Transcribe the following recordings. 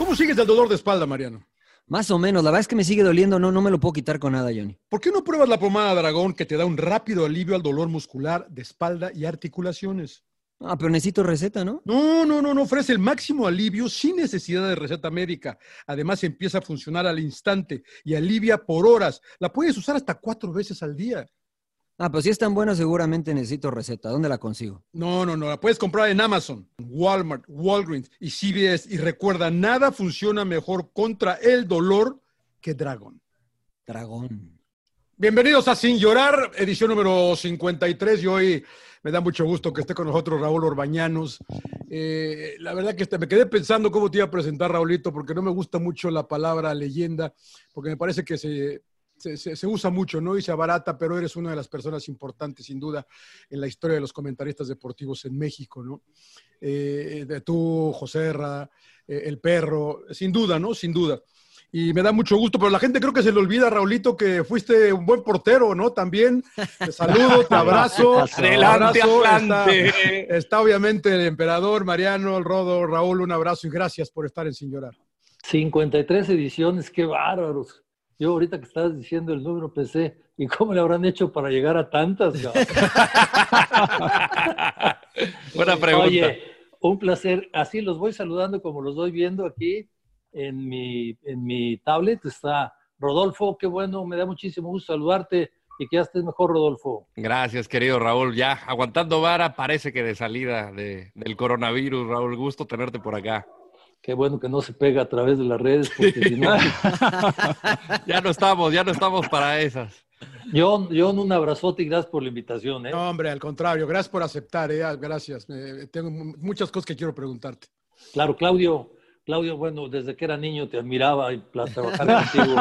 ¿Cómo sigues el dolor de espalda, Mariano? Más o menos, la verdad es que me sigue doliendo, no, no me lo puedo quitar con nada, Johnny. ¿Por qué no pruebas la pomada Dragón que te da un rápido alivio al dolor muscular de espalda y articulaciones? Ah, pero necesito receta, ¿no? No, no, no, no ofrece el máximo alivio sin necesidad de receta médica. Además, empieza a funcionar al instante y alivia por horas. La puedes usar hasta cuatro veces al día. Ah, pues si es tan buena, seguramente necesito receta. ¿Dónde la consigo? No, no, no, la puedes comprar en Amazon, Walmart, Walgreens y CVS. Y recuerda, nada funciona mejor contra el dolor que Dragon. Dragón. Bienvenidos a Sin Llorar, edición número 53. Y hoy me da mucho gusto que esté con nosotros Raúl Orbañanos. Eh, la verdad que me quedé pensando cómo te iba a presentar, Raulito, porque no me gusta mucho la palabra leyenda, porque me parece que se, se, se- se usa mucho, ¿no? Y se abarata, pero eres una de las personas importantes, sin duda, en la historia de los comentaristas deportivos en México, ¿no? Eh, de tú, José Ra, eh, el perro, sin duda, ¿no? Sin duda. Y me da mucho gusto, pero la gente creo que se le olvida, Raulito, que fuiste un buen portero, ¿no? También. Te saludo, te abrazo. Adelante. Atlante. Está, está obviamente el emperador, Mariano, el Rodo, Raúl, un abrazo y gracias por estar en Sin Llorar. 53 ediciones, qué bárbaros. Yo ahorita que estabas diciendo el número pensé, ¿y cómo le habrán hecho para llegar a tantas? Buena pregunta. Oye, un placer. Así los voy saludando como los voy viendo aquí en mi, en mi tablet. Está Rodolfo, qué bueno, me da muchísimo gusto saludarte y que ya estés mejor, Rodolfo. Gracias, querido Raúl. Ya aguantando vara, parece que de salida de- del coronavirus, Raúl. Gusto tenerte por acá. Qué bueno que no se pega a través de las redes, porque si no... Ya no estamos, ya no estamos para esas. John, John, un abrazote y gracias por la invitación. ¿eh? No, hombre, al contrario, gracias por aceptar, ¿eh? gracias. Eh, tengo mu- muchas cosas que quiero preguntarte. Claro, Claudio, Claudio, bueno, desde que era niño te admiraba y trabajar contigo.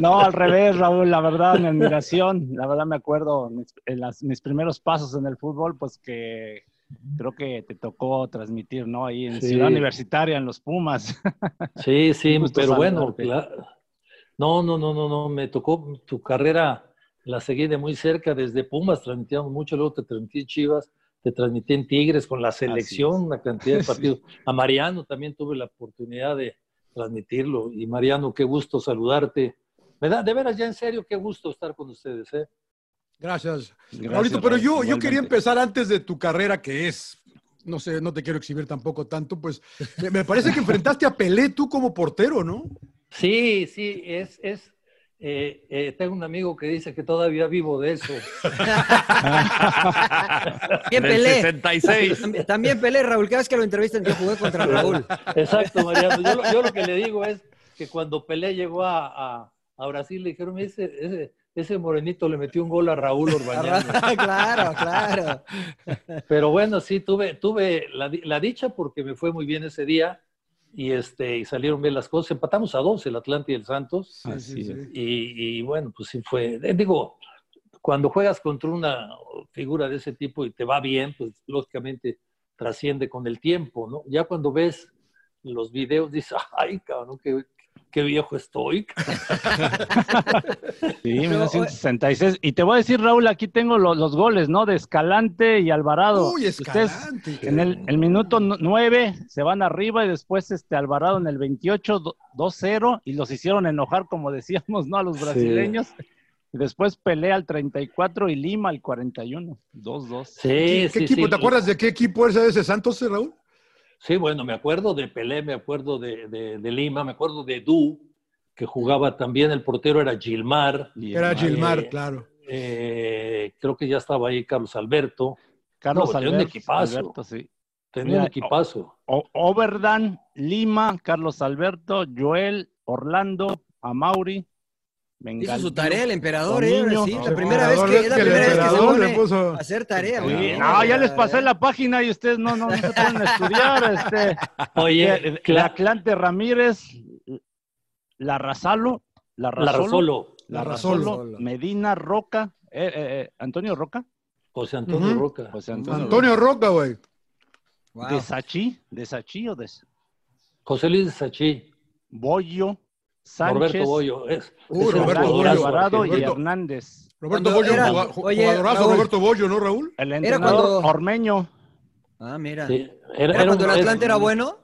No, al revés, Raúl, la verdad, mi admiración, la verdad me acuerdo mis- en las- mis primeros pasos en el fútbol, pues que creo que te tocó transmitir, ¿no? Ahí en Sí. Ciudad Universitaria, en los Pumas. Sí, sí, pero bueno, cla- no, no, no, no, no, me tocó tu carrera, la seguí de muy cerca desde Pumas, transmitíamos mucho, luego te transmití en Chivas, te transmití en Tigres con la selección, una cantidad de Sí. partidos. A Mariano también tuve la oportunidad de transmitirlo. Y Mariano, qué gusto saludarte. Me da, de veras, ya en serio, qué gusto estar con ustedes, ¿eh? Gracias. Gracias, Raulito, pero yo, yo quería empezar antes de tu carrera, que es, no sé, no te quiero exhibir tampoco tanto, pues me, parece que enfrentaste a Pelé tú como portero, ¿no? Sí, sí, es, es, eh, eh, tengo un amigo que dice que todavía vivo de eso. Bien Pelé. 66. También- También Pelé, Raúl. Cada vez que lo entrevistan, yo jugué contra Raúl. Exacto, Mariano. Yo, lo- yo lo que le digo es que cuando Pelé llegó a, a- a Brasil, le dijeron, ese, ese, ese morenito le metió un gol a Raúl Orbañanos. claro, claro. Pero bueno, sí, tuve, tuve la, di- la dicha porque me fue muy bien ese día y, este, y salieron bien las cosas. Empatamos a dos, el Atlante y el Santos. Sí, sí, sí. Y, y bueno, pues sí fue, eh, digo, cuando juegas contra una figura de ese tipo y te va bien, pues lógicamente trasciende con el tiempo, ¿no? Ya cuando ves los videos dices, ay, cabrón, qué, qué viejo estoy. Sí, 1966. Y te voy a decir, Raúl, aquí tengo lo- los goles, ¿no? De Escalante y Alvarado. Uy, Ustedes Escalante. en el, el minuto 9 se van arriba y después este Alvarado en el 28 do- 2-0 y los hicieron enojar, como decíamos, ¿no? A los brasileños. Y después pelea al 34 y Lima al 41. 2-2. Sí, ¿Qué sí, equipo? sí. ¿Te acuerdas de qué equipo era ese Santos, Raúl? Sí, bueno, me acuerdo de Pelé, me acuerdo de, de- de Lima, me acuerdo de Du, que jugaba también, el portero era Gilmar. Era Gilmar, Eh, claro. eh, creo que ya estaba ahí Carlos Alberto. Carlos No, tenía un Alberto, equipazo. Alberto, sí. Tenía un equipazo. O- Overdan, Lima, Carlos Alberto, Joel, Orlando, Amauri, Hizo su tarea el emperador, ¿eh? Sí, la el primera vez que, es la que el primera vez que se emperador le pone puso- a hacer tarea. Sí, güey. no, ya les pasé la página y ustedes no, no, no se pueden estudiar. Este, Oye, el, el Cla- Atlante Ramírez, la Razalo, la Larrazolo. Larrazolo, Larrazolo. Medina, Roca, eh, eh, eh, Antonio Roca, José Antonio. Roca. José Antonio, Antonio Roca, güey. Wow. de Sachi, de Sachi o de José Luis Sachi. Bollo, Sánchez, Roberto Bollo. Es, Uy, es el Roberto Bollo. Alvarado y Roberto. Hernández. Roberto Cuando Bollo, era- oye, jugadorazo Raúl. Roberto Bollo, ¿no, Raúl? El Era cuando- Ormeño. Ah, mira. Sí, ¿Era, era cuando un- el Atlante era bueno?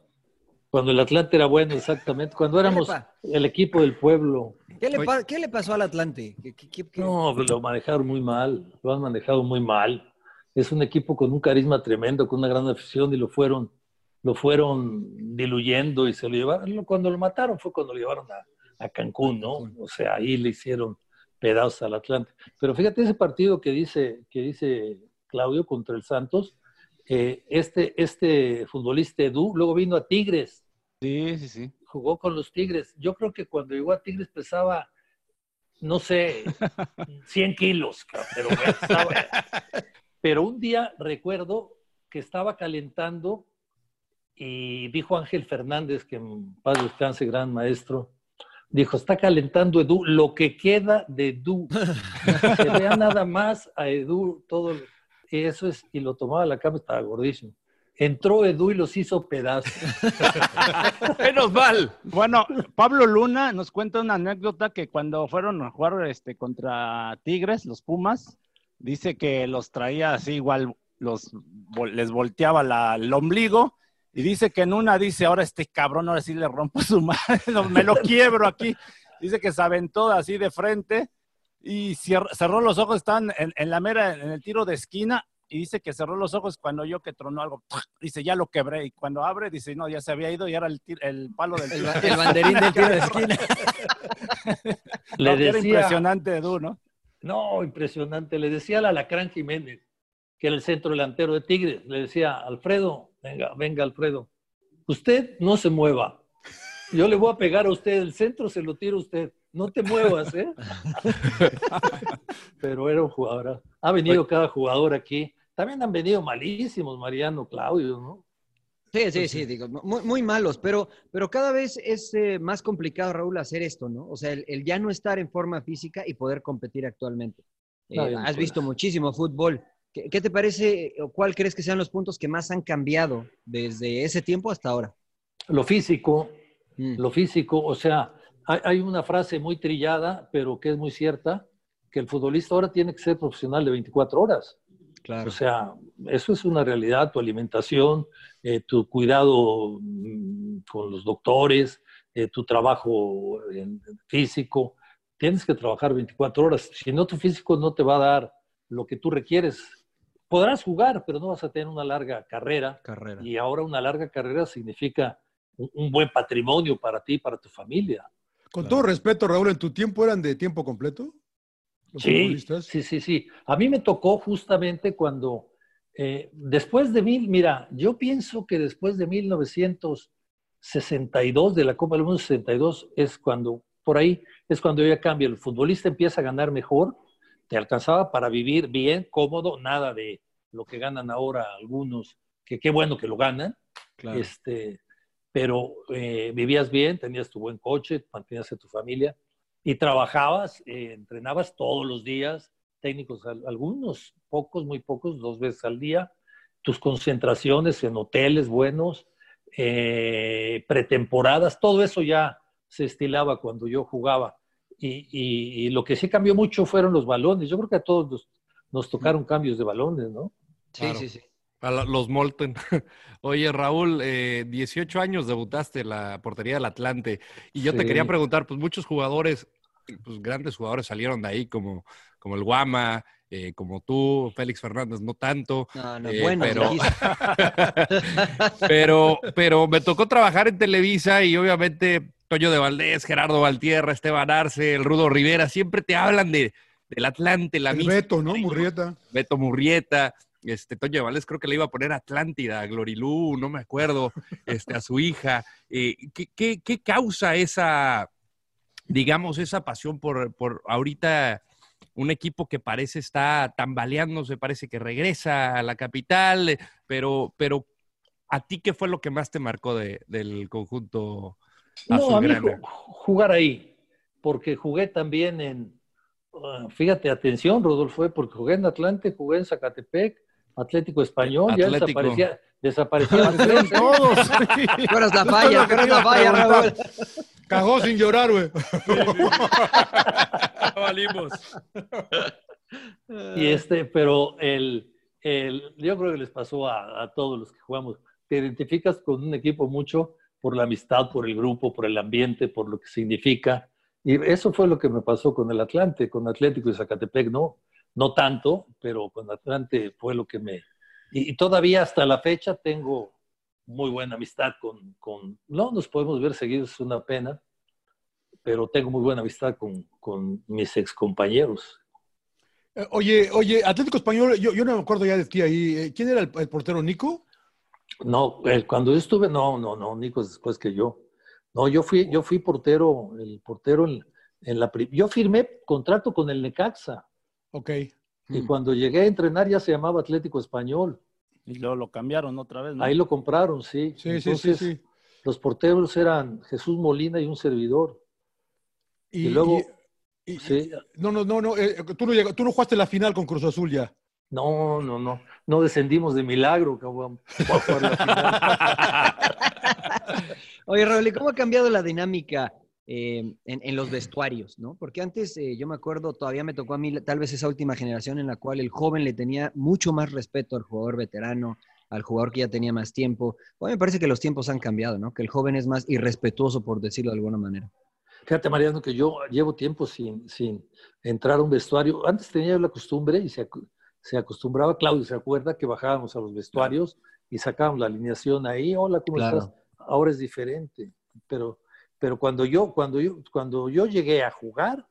Cuando el Atlante era bueno, exactamente. Cuando éramos el equipo del pueblo. ¿Qué le, pa- qué le pasó al Atlante? ¿Qué- qué- qué- qué- No, pues lo manejaron muy mal. Lo han manejado muy mal. Es un equipo con un carisma tremendo, con una gran afición y lo fueron, lo fueron diluyendo y se lo llevaron. Cuando lo mataron fue cuando lo llevaron a, a Cancún, ¿no? O sea, ahí le hicieron pedazos al Atlante. Pero fíjate ese partido que dice, que dice Claudio contra el Santos. eh, este, este futbolista Edu luego vino a Tigres, Sí, sí, sí. jugó con los Tigres. Yo creo que cuando llegó a Tigres pesaba, no sé, 100 kilos, pero, pero un día recuerdo que estaba calentando y dijo Ángel Fernández, que en paz descanse, gran maestro, dijo, está calentando Edu, lo que queda de Edu. Se vea nada más a Edu, todo eso es, y lo tomaba a la cama, estaba gordísimo. Entró Edu y los hizo pedazos. Menos mal. Bueno, Pablo Luna nos cuenta una anécdota que cuando fueron a jugar este, contra Tigres, los Pumas, dice que los traía así igual, los, les volteaba la- el ombligo y dice que en una dice, ahora este cabrón, ahora sí le rompo su madre, me lo quiebro aquí. Dice que se aventó así de frente y cerró los ojos, estaban en, en la mera, en el tiro de esquina y dice que cerró los ojos cuando yo que tronó algo, dice, ya lo quebré. Y cuando abre, dice, no, ya se había ido y era el, el palo del El, tiro. ba- el banderín del tiro de esquina. Le No, que era decía, impresionante, Edu, ¿no? No, impresionante. Le decía al Alacrán Jiménez, que era el centro delantero de Tigres, le decía, Alfredo, venga, venga, Alfredo, usted no se mueva. Yo le voy a pegar a usted, el centro se lo tira a usted. No te muevas, ¿eh? Pero era un jugador. Ha venido cada jugador aquí. También han venido malísimos, Mariano, Claudio, ¿no? Sí, sí, sí, digo, muy, muy malos, pero, pero cada vez es eh, más complicado, Raúl, hacer esto, ¿no? O sea, el, el ya no estar en forma física y poder competir actualmente. Eh, has pues. visto muchísimo fútbol. ¿Qué, qué te parece o cuál crees que sean los puntos que más han cambiado desde ese tiempo hasta ahora? Lo físico, Mm. lo físico, o sea, hay, hay una frase muy trillada, pero que es muy cierta, que el futbolista ahora tiene que ser profesional de 24 horas. Claro. O sea, eso es una realidad, tu alimentación, eh, tu cuidado mm, con los doctores, eh, tu trabajo en- físico. Tienes que trabajar 24 horas. Si no, tu físico no te va a dar lo que tú requieres. Podrás jugar, pero no vas a tener una larga carrera. Carrera. Y ahora una larga carrera significa un, un buen patrimonio para ti y para tu familia. Con todo respeto, Raúl, ¿en tu tiempo eran de tiempo completo? ¿Los Sí, futbolistas? sí, sí, sí. A mí me tocó justamente cuando, eh, después de mil, mira, yo pienso que después de 1962, de la Copa del Mundo 62, es cuando, por ahí, es cuando ya cambia. El futbolista empieza a ganar mejor, te alcanzaba para vivir bien, cómodo, nada de lo que ganan ahora algunos, que qué bueno que lo ganan, Claro. este, pero eh, vivías bien, tenías tu buen coche, mantenías a tu familia y trabajabas, eh, entrenabas todos los días, técnicos, al- algunos, pocos, muy pocos, dos veces al día, tus concentraciones en hoteles buenos, eh, pretemporadas, todo eso ya se estilaba cuando yo jugaba. Y, y- y lo que sí cambió mucho fueron los balones. Yo creo que a todos nos, nos tocaron cambios de balones, ¿no? Sí, Claro. sí, sí. A la- los Molten. Oye, Raúl, eh, 18 años debutaste en la portería del Atlante. Y yo te quería preguntar, pues muchos jugadores pues, grandes jugadores salieron de ahí, como, como el Guama, eh, como tú, Félix Fernández, no tanto. No, no, eh, bueno, pero, pero, pero me tocó trabajar en Televisa y obviamente Toño de Valdés, Gerardo Valtierra, Esteban Arce, el Rudo Rivera, siempre te hablan de, del Atlante, la El misma. Beto, ¿no? Murrieta. Beto Murrieta, este Toño de Valdés creo que le iba a poner Atlántida, a Glorilú, no me acuerdo, este, a su hija. Eh, ¿qué, qué, qué causa esa, digamos, esa pasión por, por ahorita un equipo que parece está tambaleándose, parece que regresa a la capital, pero, pero ¿a ti qué fue lo que más te marcó de- del conjunto No, a mí jugar ahí, porque jugué también en, ah, fíjate, atención, Rodolfo, eh, porque jugué en Atlante, jugué en Zacatepec, Atlético Español, ya Atlético. desaparecía, desaparecían Desaparecieron todos. Tú eres la falla, tú eres la falla, Raúl. Cagó sin llorar, güey. Valimos. Y este, pero el, el, yo creo que les pasó a, a todos los que jugamos. Te identificas con un equipo mucho por la amistad, por el grupo, por el ambiente, por lo que significa. Y eso fue lo que me pasó con el Atlante, con Atlético y Zacatepec, no, no tanto, pero con Atlante fue lo que me... Y, todavía hasta la fecha tengo muy buena amistad con, con... No nos podemos ver seguidos, es una pena, pero tengo muy buena amistad con, con mis excompañeros. Eh, Oye, oye, Atlético Español, yo, yo no me acuerdo ya de ti ahí. Eh, ¿Quién era el portero, Nico? No, el- cuando yo estuve, no, no, no, Nico es después que yo. No, yo fui, yo fui portero, el portero en, en la yo firmé contrato con el Necaxa Ok. y cuando llegué a entrenar ya se llamaba Atlético Español. Y luego lo cambiaron otra vez, ¿no? Ahí lo compraron, sí. Sí, sí, sí, Entonces, sí. los porteros eran Jesús Molina y un servidor. Y, Y luego, y- y- sí, no, no, no, no, eh, tú, no llega- tú no jugaste la final con Cruz Azul ya. No, no, no, no descendimos de milagro, cabrón. Oye, Raúl, ¿y cómo ha cambiado la dinámica eh, en, en los vestuarios, no? Porque antes, eh, yo me acuerdo, todavía me tocó a mí tal vez esa última generación en la cual el joven le tenía mucho más respeto al jugador veterano, al jugador que ya tenía más tiempo. Hoy me parece que los tiempos han cambiado, ¿no? Que el joven es más irrespetuoso, por decirlo de alguna manera. Fíjate, Mariano, que yo llevo tiempo sin, sin entrar a un vestuario. Antes tenía yo la costumbre y se, se acostumbraba, Claudio se acuerda que bajábamos a los vestuarios y sacábamos la alineación ahí. Hola, ¿cómo Claro. estás? Ahora es diferente. Pero, pero cuando, yo, cuando, yo, cuando yo llegué a jugar,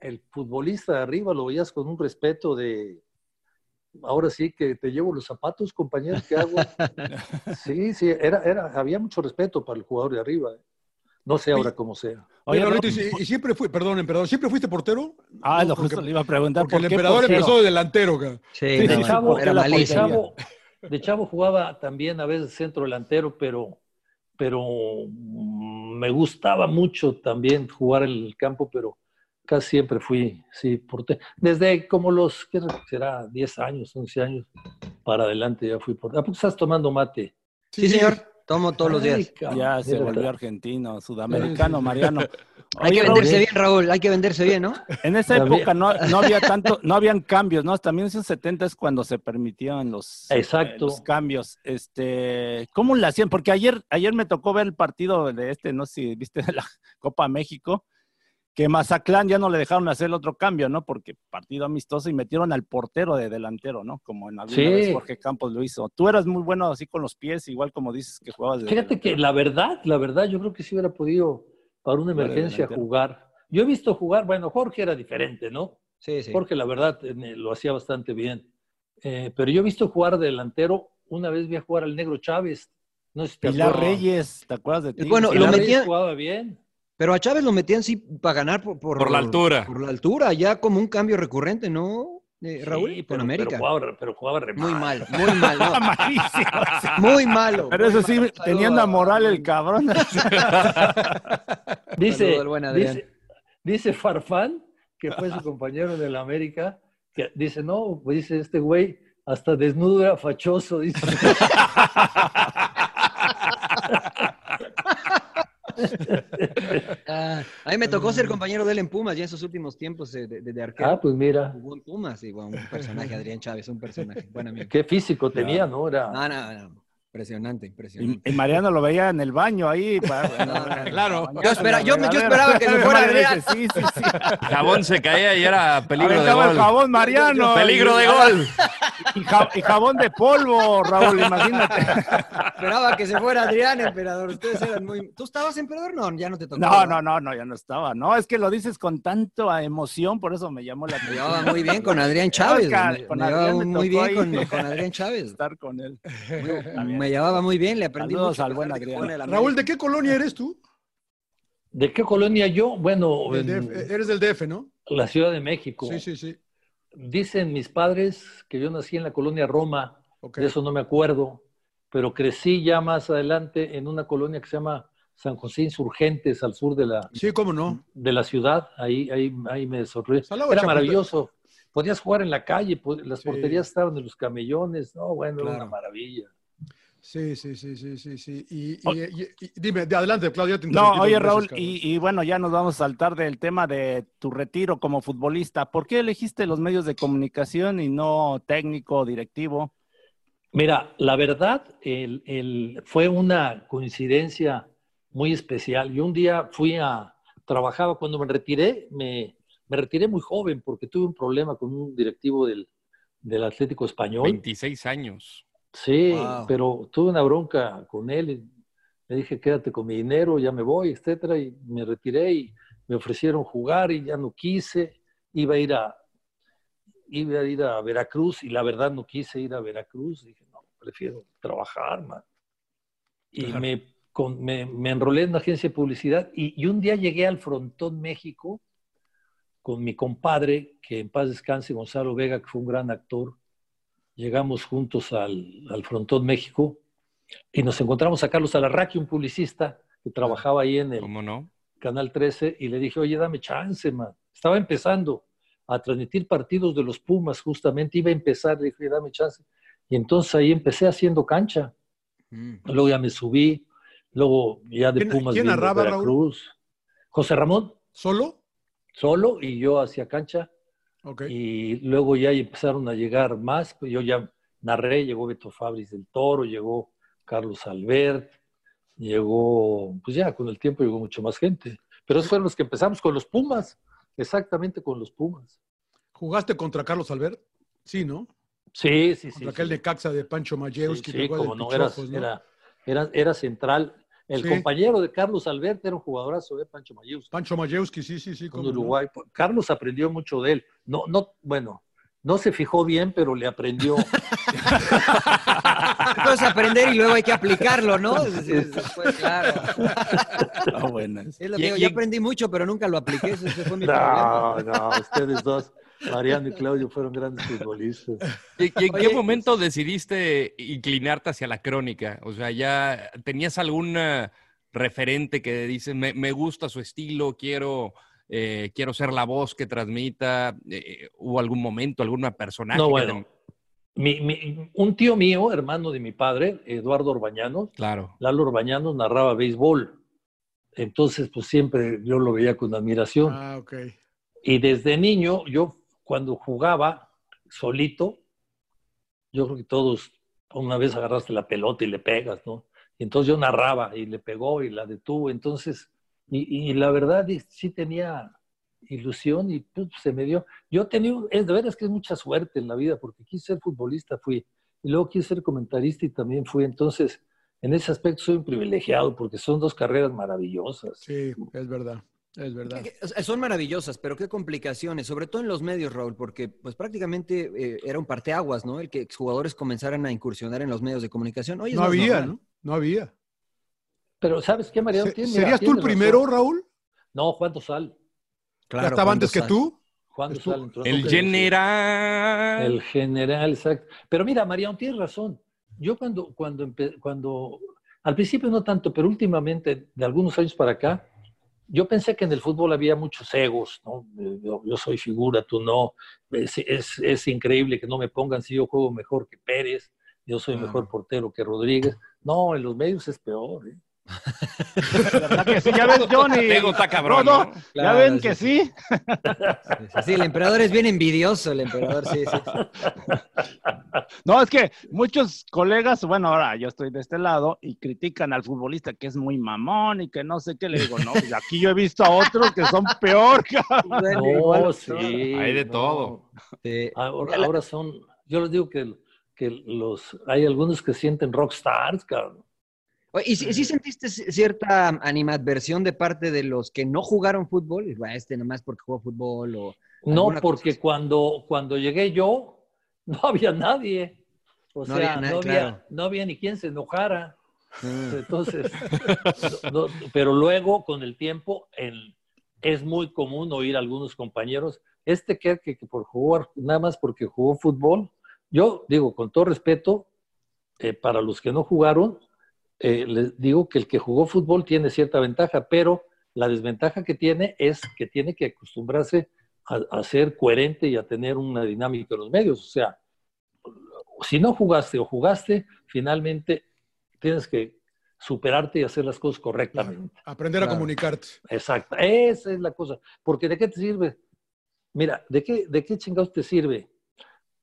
el futbolista de arriba lo veías con un respeto de. Ahora sí que te llevo los zapatos, compañero, ¿qué hago? Sí, sí, era, era, había mucho respeto para el jugador de arriba. ¿eh? No sé ahora cómo sea. Oye, Oye, y, si- y siempre fui, perdón, emperador, ¿siempre fuiste portero? Ah, No, lo justo le iba a preguntar. Porque ¿por el emperador portero? empezó de delantero. Sí, Sí, de, no, sí, chavo, era de, chavo, de chavo jugaba también a veces centro delantero, pero, pero mm, me gustaba mucho también jugar en el campo, pero casi siempre fui, sí, portero. Desde como los, ¿qué será? 10 años, 11 años para adelante ya fui portero. ¿A poco estás tomando mate? Sí, señor. Tomo todos los días. Ya se volvió argentino, sudamericano, Mariano. Hay que Raúl, venderse bien, Raúl. Hay que venderse bien, ¿no? En esa También- época no, no había tanto, no habían cambios, ¿no? También en los 70 es cuando se permitían los, Exacto. eh, los cambios. Este, ¿cómo le hacían? Porque ayer, ayer me tocó ver el partido de este, no sé si viste de la Copa México, que Mazatlán ya no le dejaron hacer el otro cambio, ¿no? Porque partido amistoso y metieron al portero de delantero, ¿no? Como en alguna Sí. vez Jorge Campos lo hizo. Tú eras muy bueno así con los pies, igual como dices que jugabas de Fíjate que la verdad, la verdad, yo creo que sí hubiera podido para una emergencia jugar. Yo he visto jugar, bueno, Jorge era diferente, ¿no? Sí, sí. Jorge, la verdad, lo hacía bastante bien. Eh, pero yo he visto jugar de delantero, una vez vi a jugar al Negro Chávez. No sé si te Pilar acuerdas. Reyes, ¿te acuerdas de ti? Bueno, lo Pilar Reyes metían- jugaba bien. Pero a Chávez lo metían sí para ganar por, Por la altura. Por la altura, ya como un cambio recurrente, ¿no? Eh, Raúl, Sí, con pero, América. Pero jugaba, pero jugaba re Muy mal. muy mal. no. Muy malo. Pero eso sí, malo. tenía Saludo una a- moral el cabrón. Dice, dice Farfán, que fue su compañero en el América, que dice, no, pues dice este güey, hasta desnudo era fachoso, dice. Ah, a mí me tocó ser compañero de él en Pumas ya en sus últimos tiempos de, de, de arquero. ah, pues mira, Jugó en Pumas y bueno, un personaje, Adrián Chávez, un personaje. Buen amigo. qué físico tenía, ¿no? Era, No, no, no. Impresionante, impresionante. Y, Mariano lo veía en el baño ahí. para- Claro. Yo, espera- yo- yo esperaba que se fuera Adrián. Sí, sí, sí. Jabón se caía y era peligro de gol. el jabón Mariano. Peligro y- de gol. Y, ja- y jabón de polvo, Raúl, imagínate. Esperaba que se fuera Adrián, emperador. Ustedes eran muy. ¿Tú estabas emperador? No, ya no te tocó. No, no, no, no, ya no estaba. No, es que lo dices con tanta emoción, por eso me llamó la Me atención. llevaba muy bien con Adrián Chávez. Oscar, me, con me Adrián me muy bien con Adrián Chávez. Estar con él. Muy- me llevaba muy bien, le aprendí Saludos mucho. a al buen Adrián. Raúl, ¿de qué colonia eres tú? ¿De qué colonia yo? Bueno, en DF. Eres del DF, ¿no? la Ciudad de México. Sí, sí, sí. Dicen mis padres que yo nací en la colonia Roma, de eso no me acuerdo, pero crecí ya más adelante en una colonia que se llama San José Insurgentes, al sur de la, Sí, cómo no. de la ciudad. Ahí, ahí, ahí me sorprendió. Salado, Era maravilloso. Podías jugar en la calle, las Sí. porterías estaban en los camellones. No, bueno, era una maravilla. Sí, sí, sí, sí, sí, sí. Y, y- O- y- y- dime, de adelante, Claudia. te No, oye veces, Raúl, y, y bueno, ya nos vamos a saltar del tema de tu retiro como futbolista. ¿Por qué elegiste los medios de comunicación y no técnico, directivo? Mira, la verdad, el, el- fue una coincidencia muy especial. Yo un día fui a, trabajaba, cuando me retiré, me, me retiré muy joven porque tuve un problema con un directivo del, del Atlético Español. 26 años. Sí, Wow. pero tuve una bronca con él. y Le dije, quédate con mi dinero, ya me voy, etcétera. Y me retiré y me ofrecieron jugar y ya no quise. Iba a ir a, iba a, ir a Veracruz y la verdad no quise ir a Veracruz. Dije, no, prefiero trabajar, man. Y Claro. me, con- me, me enrolé en una agencia de publicidad y, y un día llegué al Frontón México con mi compadre, que en paz descanse, Gonzalo Vega, que fue un gran actor. Llegamos juntos al, al Frontón México y nos encontramos a Carlos Alarraqui, un publicista que trabajaba ahí en el ¿Cómo no? Canal 13, y le dije, oye, dame chance, man. Estaba empezando a transmitir partidos de los Pumas, justamente, iba a empezar, le dije, dame chance. Y entonces ahí empecé haciendo cancha. Mm. Luego ya me subí, luego ya de ¿Quién- Pumas quién vino narraba, Raúl? Veracruz. José Ramón, ¿Solo? solo, y yo hacia cancha. Y luego ya empezaron a llegar más, pues yo ya narré, llegó Beto Fabris del Toro, llegó Carlos Albert, llegó, pues ya con el tiempo llegó mucho más gente. Pero esos fueron los que empezamos con los Pumas, exactamente con los Pumas. ¿Jugaste contra Carlos Albert? Sí, ¿no? Sí, sí, sí. Contra aquel sí. de Caxa de Pancho Mayewski. Sí, era, era central. El Sí. compañero de Carlos Albert era un jugadorazo de Pancho Mayewski. Pancho Mayewski, sí, sí, sí. no. Uruguay. Carlos aprendió mucho de él. No, no, bueno, no se fijó bien, pero le aprendió. Entonces aprender y luego hay que aplicarlo, ¿no? Pues claro. Ah, bueno. Es lo que digo, yo aprendí mucho, pero nunca lo apliqué. Ese, fue mi problema. No, no, ustedes dos, Mariano y Claudio, fueron grandes futbolistas. ¿Y, y en Oye, qué momento decidiste inclinarte hacia la crónica? O sea, ¿ya tenías algún eh, referente que dice, me, me gusta su estilo, quiero, eh, quiero ser la voz que transmita? Eh, ¿Hubo algún momento, alguna personaje? No, bueno, mi- mi- un tío mío, hermano de mi padre, Eduardo Orbañanos, Claro. Lalo Orbañanos narraba béisbol. Entonces, pues siempre yo lo veía con admiración. Ah, ok. Y desde niño, yo cuando jugaba solito, yo creo que todos una vez agarraste la pelota y le pegas, ¿no? Y entonces yo narraba y le pegó y la detuvo. Entonces, y, y la verdad sí tenía ilusión y pues, se me dio. Yo tenía, es de veras que es mucha suerte en la vida porque quise ser futbolista, fui. Y luego quise ser comentarista y también fui. Entonces, en ese aspecto soy un privilegiado porque son dos carreras maravillosas. Sí, es verdad. Es verdad. Son maravillosas, pero qué complicaciones, sobre todo en los medios, Raúl, porque pues prácticamente eh, era un parteaguas, ¿no? El que jugadores comenzaran a incursionar en los medios de comunicación. Hoy No había, normal. ¿no? No había. Pero ¿sabes qué, Mariano? Mira, ¿Serías tú el primero. Raúl? No, Juan Dosal. Claro, ¿Ya estaba antes que tú? Juan Dosal entró. El general. El general, exacto. Pero mira, Mariano, tienes razón. Yo cuando, cuando, cuando, al principio no tanto, pero últimamente, de algunos años para acá, yo pensé que en el fútbol había muchos egos, ¿no? Eh, Yo, yo soy figura, tú no. Es, es, es increíble que no me pongan si yo juego mejor que Pérez, yo soy mejor portero que Rodríguez. No, en los medios es peor. ¿eh? ¿Verdad que sí? Ya ves, Johnny. Está cabrón, No, no, ¿no? Ya Claro, ven sí, que sí. sí. Sí, sí, sí, el emperador es bien envidioso, el emperador, sí, sí. sí. No, es que muchos colegas, bueno, ahora yo estoy de este lado y critican al futbolista que es muy mamón y que no sé qué. Le digo, no, pues aquí yo he visto a otros que son peor, cabrón. Bueno, No, igual, sí. Hay de no. todo. sí. Ahora, ahora son, yo les digo que, que los, hay algunos que sienten rockstars, cabrón. ¿Y si, sí sentiste cierta animadversión de parte de los que no jugaron fútbol? "Bueno, Este nomás porque jugó fútbol o... No, porque cuando, cuando llegué yo, no había nadie. O No sea, había na- no, había, claro. no había ni quien se enojara. Mm. Entonces, no- no, pero luego, con el tiempo, el- es muy común oír a algunos compañeros, este que, que, que por jugar, nada más porque jugó fútbol, yo digo, con todo respeto, eh, para los que no jugaron, eh, les digo que el que jugó fútbol tiene cierta ventaja, pero la desventaja que tiene es que tiene que acostumbrarse a, a ser coherente y a tener una dinámica en los medios. O sea, si no jugaste o jugaste, finalmente tienes que superarte y hacer las cosas correctamente. Aprender a Claro. comunicarte. Exacto, esa es la cosa. Porque ¿de qué te sirve? Mira, ¿de qué, de qué chingados te sirve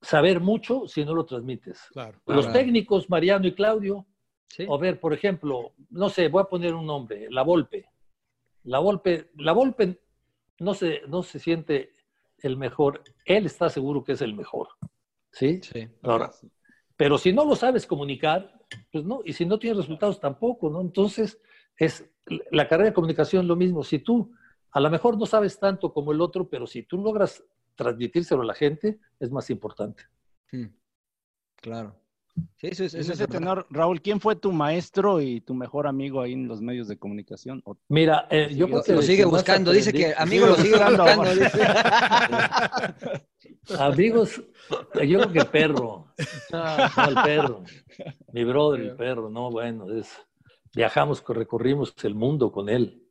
saber mucho si no lo transmites? Claro. Los Claro. técnicos, Mariano y Claudio, Sí. a ver, por ejemplo, no sé, voy a poner un nombre, La Volpe. La Volpe, la Volpe no se, no se siente el mejor, él está seguro que es el mejor. ¿Sí? Sí. Ahora, pero si no lo sabes comunicar, pues no, y si no tienes resultados tampoco, ¿no? Entonces, es la carrera de comunicación lo mismo. Si tú a lo mejor no sabes tanto como el otro, pero si tú logras transmitírselo a la gente, es más importante. Mm. Claro. Sí, eso es, eso tenor, Raúl, ¿quién fue tu maestro y tu mejor amigo ahí en los medios de comunicación? O- Mira, eh, yo creo que Lo sigue buscando, dice que amigo lo sigue buscando. buscando. dice. Amigos, yo creo que perro. No, el perro. Mi brother, el perro, no, bueno, es, viajamos, recorrimos el mundo con él.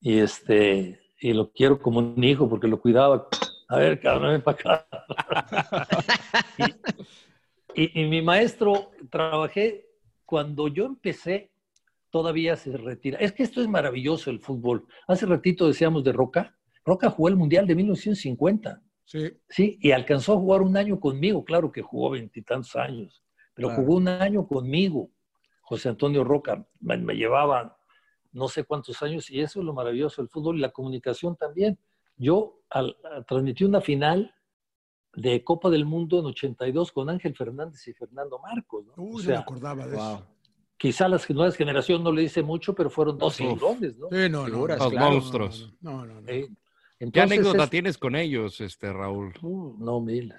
Y este, y lo quiero como un hijo porque lo cuidaba. A ver, cabrón, ven para acá. y, mi maestro, trabajé cuando yo empecé, todavía se retira. Es que esto es maravilloso el fútbol. Hace ratito decíamos de Roca. Roca jugó el Mundial de 1950. Sí. Sí, y alcanzó a jugar un año conmigo, claro que jugó veintitantos años, pero Claro. jugó un año conmigo. José Antonio Roca me, me llevaba no sé cuántos años y eso es lo maravilloso del fútbol y la comunicación también. Yo al, transmití una final de Copa del Mundo en 82 con Ángel Fernández y Fernando Marcos. ¿no? Uy, o no me acordaba de eso. quizá las nuevas generaciones no le dice mucho, pero fueron dos figurones, ¿no? Sí, no, no. Figuras, no, Los claro. monstruos. No, no, no. Eh, ¿Qué anécdota es- tienes con ellos, este Raúl? Uh, no, mil.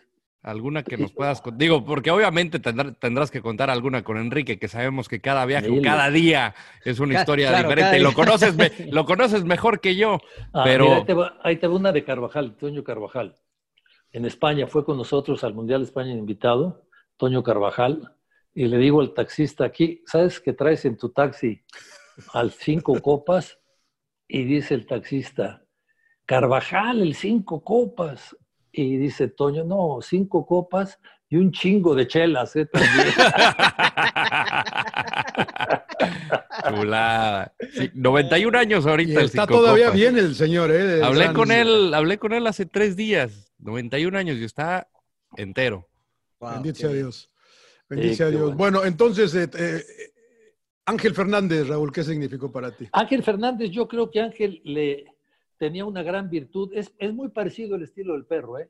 ¿Alguna que nos puedas contar? Digo, porque obviamente tendrá- tendrás que contar alguna con Enrique, que sabemos que cada viaje cada día es una historia claro, diferente. Y lo conoces, me- lo conoces mejor que yo. Ah, Pero- mira, ahí, te va, ahí te va una de Carvajal, Toño Carvajal. En España fue con nosotros al Mundial de España invitado, Toño Carvajal, y le digo al taxista aquí, ¿sabes qué traes en tu taxi? Al cinco copas, y dice el taxista, Carvajal, el cinco copas. Y dice Toño, no, cinco copas y un chingo de chelas, ¿eh? También. Chulada. Sí, 91 años Y ahorita. el está Cinco todavía Copas. bien el señor, ¿eh? Hablé San- con él, hablé con él hace tres días, 91 años y está entero. Wow, Bendito sea. Dios. Bendice a Dios. bueno. Bueno, entonces, eh, eh, Ángel Fernández, Raúl, ¿qué significó para ti? Ángel Fernández, yo creo que Ángel le tenía una gran virtud. Es, es muy parecido el estilo del perro, ¿eh?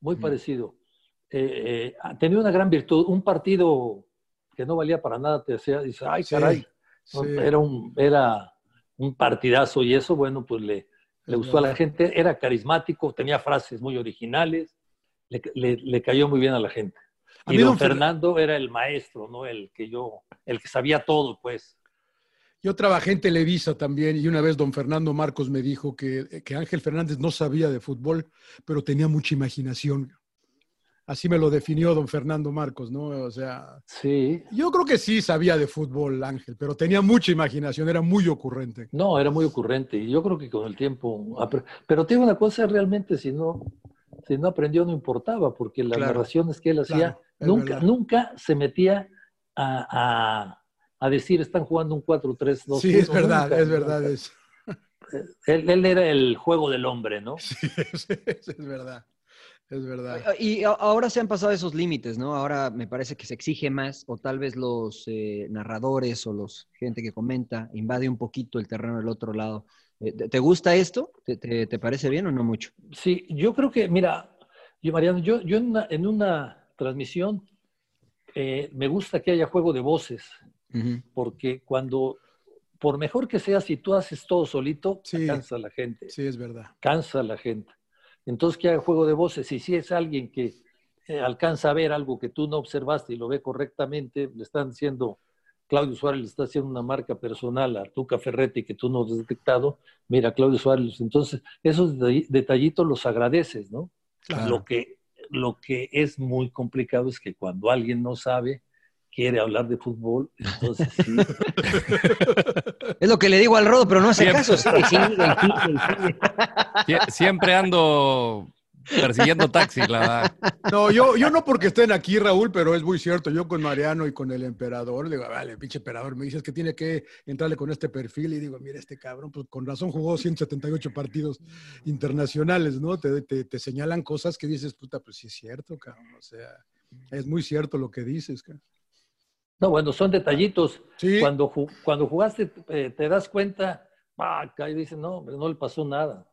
Muy parecido. Eh, eh, tenía una gran virtud. Un partido que no valía para nada te hacía, dice, ay, caray. Era, un, era un partidazo y eso, bueno, pues le, le gustó a la gente. Era carismático, tenía frases muy originales, le, le- le cayó muy bien a la gente. A Y mí don don Fer- Fernando era el maestro, ¿no? El que yo, el que sabía todo, pues. Yo trabajé en Televisa también y una vez don Fernando Marcos me dijo que, que Ángel Fernández no sabía de fútbol, pero tenía mucha imaginación. Así me lo definió don Fernando Marcos, ¿no? O sea, Sí, yo creo que sí sabía de fútbol Ángel, pero tenía mucha imaginación, era muy ocurrente. No, era muy ocurrente y yo creo que con el tiempo... Pero te digo una cosa, realmente si no, si no aprendió no importaba, porque las Claro. narraciones que él hacía Claro, nunca, verdad. nunca se metía a, a- a decir están jugando un 4-3-2. Sí, es verdad, es verdad eso. Él, él era el juego del hombre, ¿no? Sí, sí, es verdad. Es verdad. Y ahora se han pasado esos límites, ¿no? Ahora me parece que se exige más, o tal vez los eh, narradores o los gente que comenta invade un poquito el terreno del otro lado. Eh, ¿Te gusta esto? ¿Te, te- te parece bien o no mucho? Sí, yo creo que, mira, yo, Mariano, yo, yo en, una, en una transmisión eh, me gusta que haya juego de voces, porque cuando, por mejor que sea, si tú haces todo solito, cansa a la gente. Sí, es verdad. Cansa a la gente. Entonces, que haya juego de voces. Y si es alguien que eh, alcanza a ver algo que tú no observaste y lo ve correctamente, le están diciendo, Claudio Suárez le está haciendo una marca personal a Tuca Ferretti que tú no has detectado, mira, Claudio Suárez. Entonces, esos detall- detallitos los agradeces, ¿no? Claro. Lo, que, lo que es muy complicado es que cuando alguien no sabe, quiere hablar de fútbol, entonces sí. Es lo que le digo al Rodo, pero no hace Siempre. caso. Sigue, sigue, sigue, sigue. Sie- Siempre ando persiguiendo taxi, la verdad. No, yo, yo no porque estén aquí, Raúl, pero es muy cierto. Yo con Mariano y con el emperador, digo, vale, pinche emperador, me dices que tiene que entrarle con este perfil y digo, mira, este cabrón, pues con razón jugó 178 partidos internacionales, ¿no? Te, te, te señalan cosas que dices, puta, pues sí es cierto, cabrón. O sea, es muy cierto lo que dices, cabrón. No, bueno, son detallitos. Sí. Cuando, cuando jugaste, eh, te das cuenta, ah, y dices, no, hombre, no le pasó nada.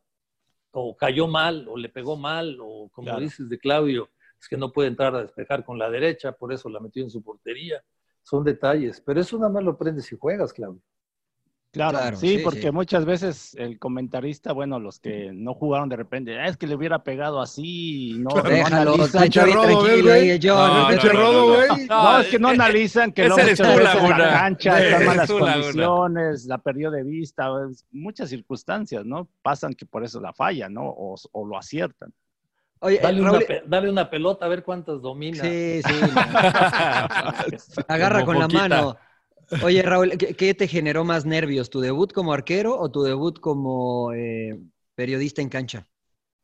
O cayó mal, o le pegó mal, o como Claro. dices de Claudio, es que no puede entrar a despejar con la derecha, por eso la metió en su portería. Son detalles, pero eso nada más lo aprendes si juegas, Claudio. Claro, Claro, sí, sí, porque sí. muchas veces el comentarista, bueno, los que no jugaron de repente, "Ah, es que le hubiera pegado así, no, no Déjalo, analizan. está ahí Rodo, ¿ves, tranquilo güey? No, no no, no, no. No, es que no eh, analizan que muchas tú, veces la cancha Ese está en eres malas condiciones, la perdió de vista, muchas circunstancias, ¿no? Pasan que por eso la falla, ¿no? O, o lo aciertan. Oye, Dale Raúl, una, pe- dale una pelota a ver cuántas domina. Sí, sí. Agarra Como con la mano. Oye, Raúl, ¿qué, qué te generó más nervios? ¿Tu debut como arquero o tu debut como eh, periodista en cancha?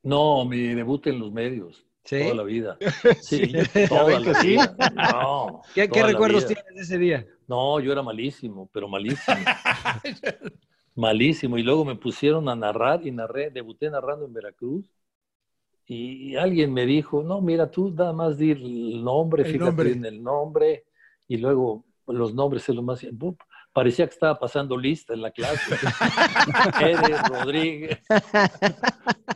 No, mi debut en los medios. ¿Sí? Toda la vida. Sí, toda ven la que sí. vida. No, ¿Qué, recuerdos vida. tienes de ese día? No, yo era malísimo, pero malísimo. malísimo. Y luego me pusieron a narrar y narré, debuté narrando en Veracruz. Y alguien me dijo, no, mira, tú nada más di el nombre, El fíjate nombre. en el nombre. Y luego los nombres es lo más... Parecía que estaba pasando lista en la clase. Pérez, Rodríguez.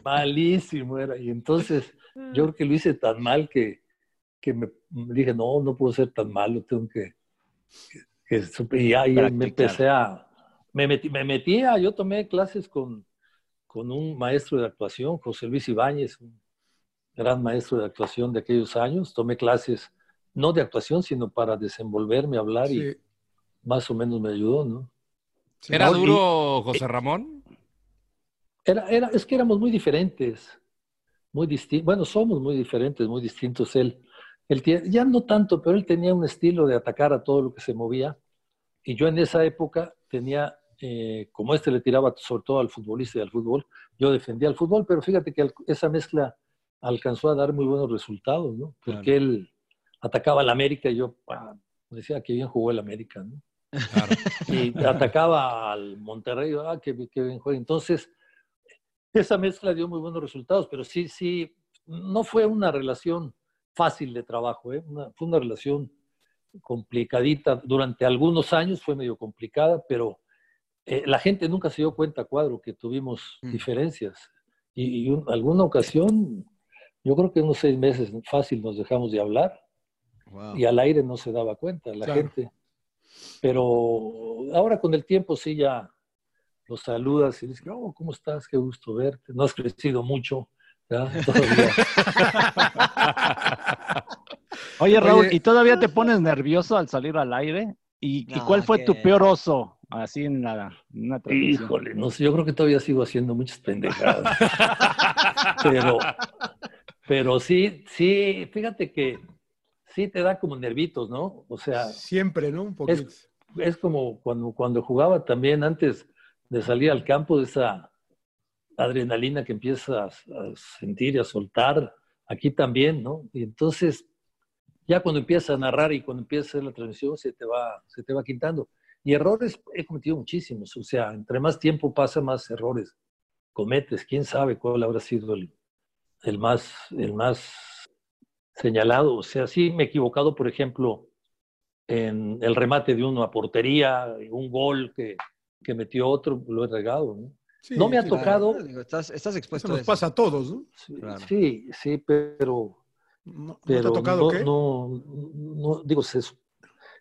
Malísimo era. Y entonces yo creo que lo hice tan mal que, que me, me dije, no, no puedo ser tan malo, tengo que... que supe- y ahí me empecé a... Me metí, me metí a- yo tomé clases con, con un maestro de actuación, José Luis Ibáñez, un gran maestro de actuación de aquellos años. Tomé clases no de actuación, sino para desenvolverme, hablar y más o menos me ayudó, ¿no? ¿Era No, y- duro José Ramón? Era, era, es que éramos muy diferentes, muy distintos. Bueno, somos muy diferentes, muy distintos. Él, él ya no tanto, pero él tenía un estilo de atacar a todo lo que se movía. Y yo en esa época tenía, eh, como este le tiraba sobre todo al futbolista y al fútbol, yo defendía al fútbol, pero fíjate que al- esa mezcla alcanzó a dar muy buenos resultados, ¿no? Porque él atacaba al América y yo ah, decía que bien jugó el América, ¿no? Claro. y atacaba al Monterrey, ah, qué, qué bien juega. Entonces, esa mezcla dio muy buenos resultados, pero sí, sí, no fue una relación fácil de trabajo, ¿eh? Una- fue una relación complicadita. Durante algunos años fue medio complicada, pero eh, la gente nunca se dio cuenta, cuadro, que tuvimos Mm. diferencias. Y, y un- alguna ocasión, yo creo que unos seis meses fácil nos dejamos de hablar Wow. y al aire no se daba cuenta la Claro. gente. Pero ahora con el tiempo sí ya los saludas y dices, oh, ¿cómo estás? Qué gusto verte. No has crecido mucho. ¿ya? Todavía. Oye, Raúl, Oye. ¿y todavía te pones nervioso al salir al aire? ¿Y, y cuál fue tu peor oso? Así en, la, en una. Híjole, no sé, yo creo que todavía sigo haciendo muchas pendejadas. pero, pero sí, sí, fíjate que sí te da como nervitos, ¿no? O sea, Siempre, ¿no? Un poquito. es como cuando, cuando jugaba también antes de salir al campo, de esa adrenalina que empiezas a sentir y a soltar, aquí también, ¿no? Y entonces, ya cuando empiezas a narrar y cuando empiezas a hacer la transmisión, se te va, se te va quitando. Y errores he cometido muchísimos. O sea, entre más tiempo pasa, más errores cometes. ¿Quién sabe cuál habrá sido el, el más, el más señalado? O sea, sí me he equivocado, por ejemplo, en el remate de uno a portería, un gol que, que metió otro, lo he regado. ¿no? Sí, no me ha tocado. Digo, estás, estás Eso expuesto a nos eso. pasa a todos, ¿no? Sí, Claro. sí, sí, pero. ¿No, no te ha tocado no, qué? no, no, digo, se-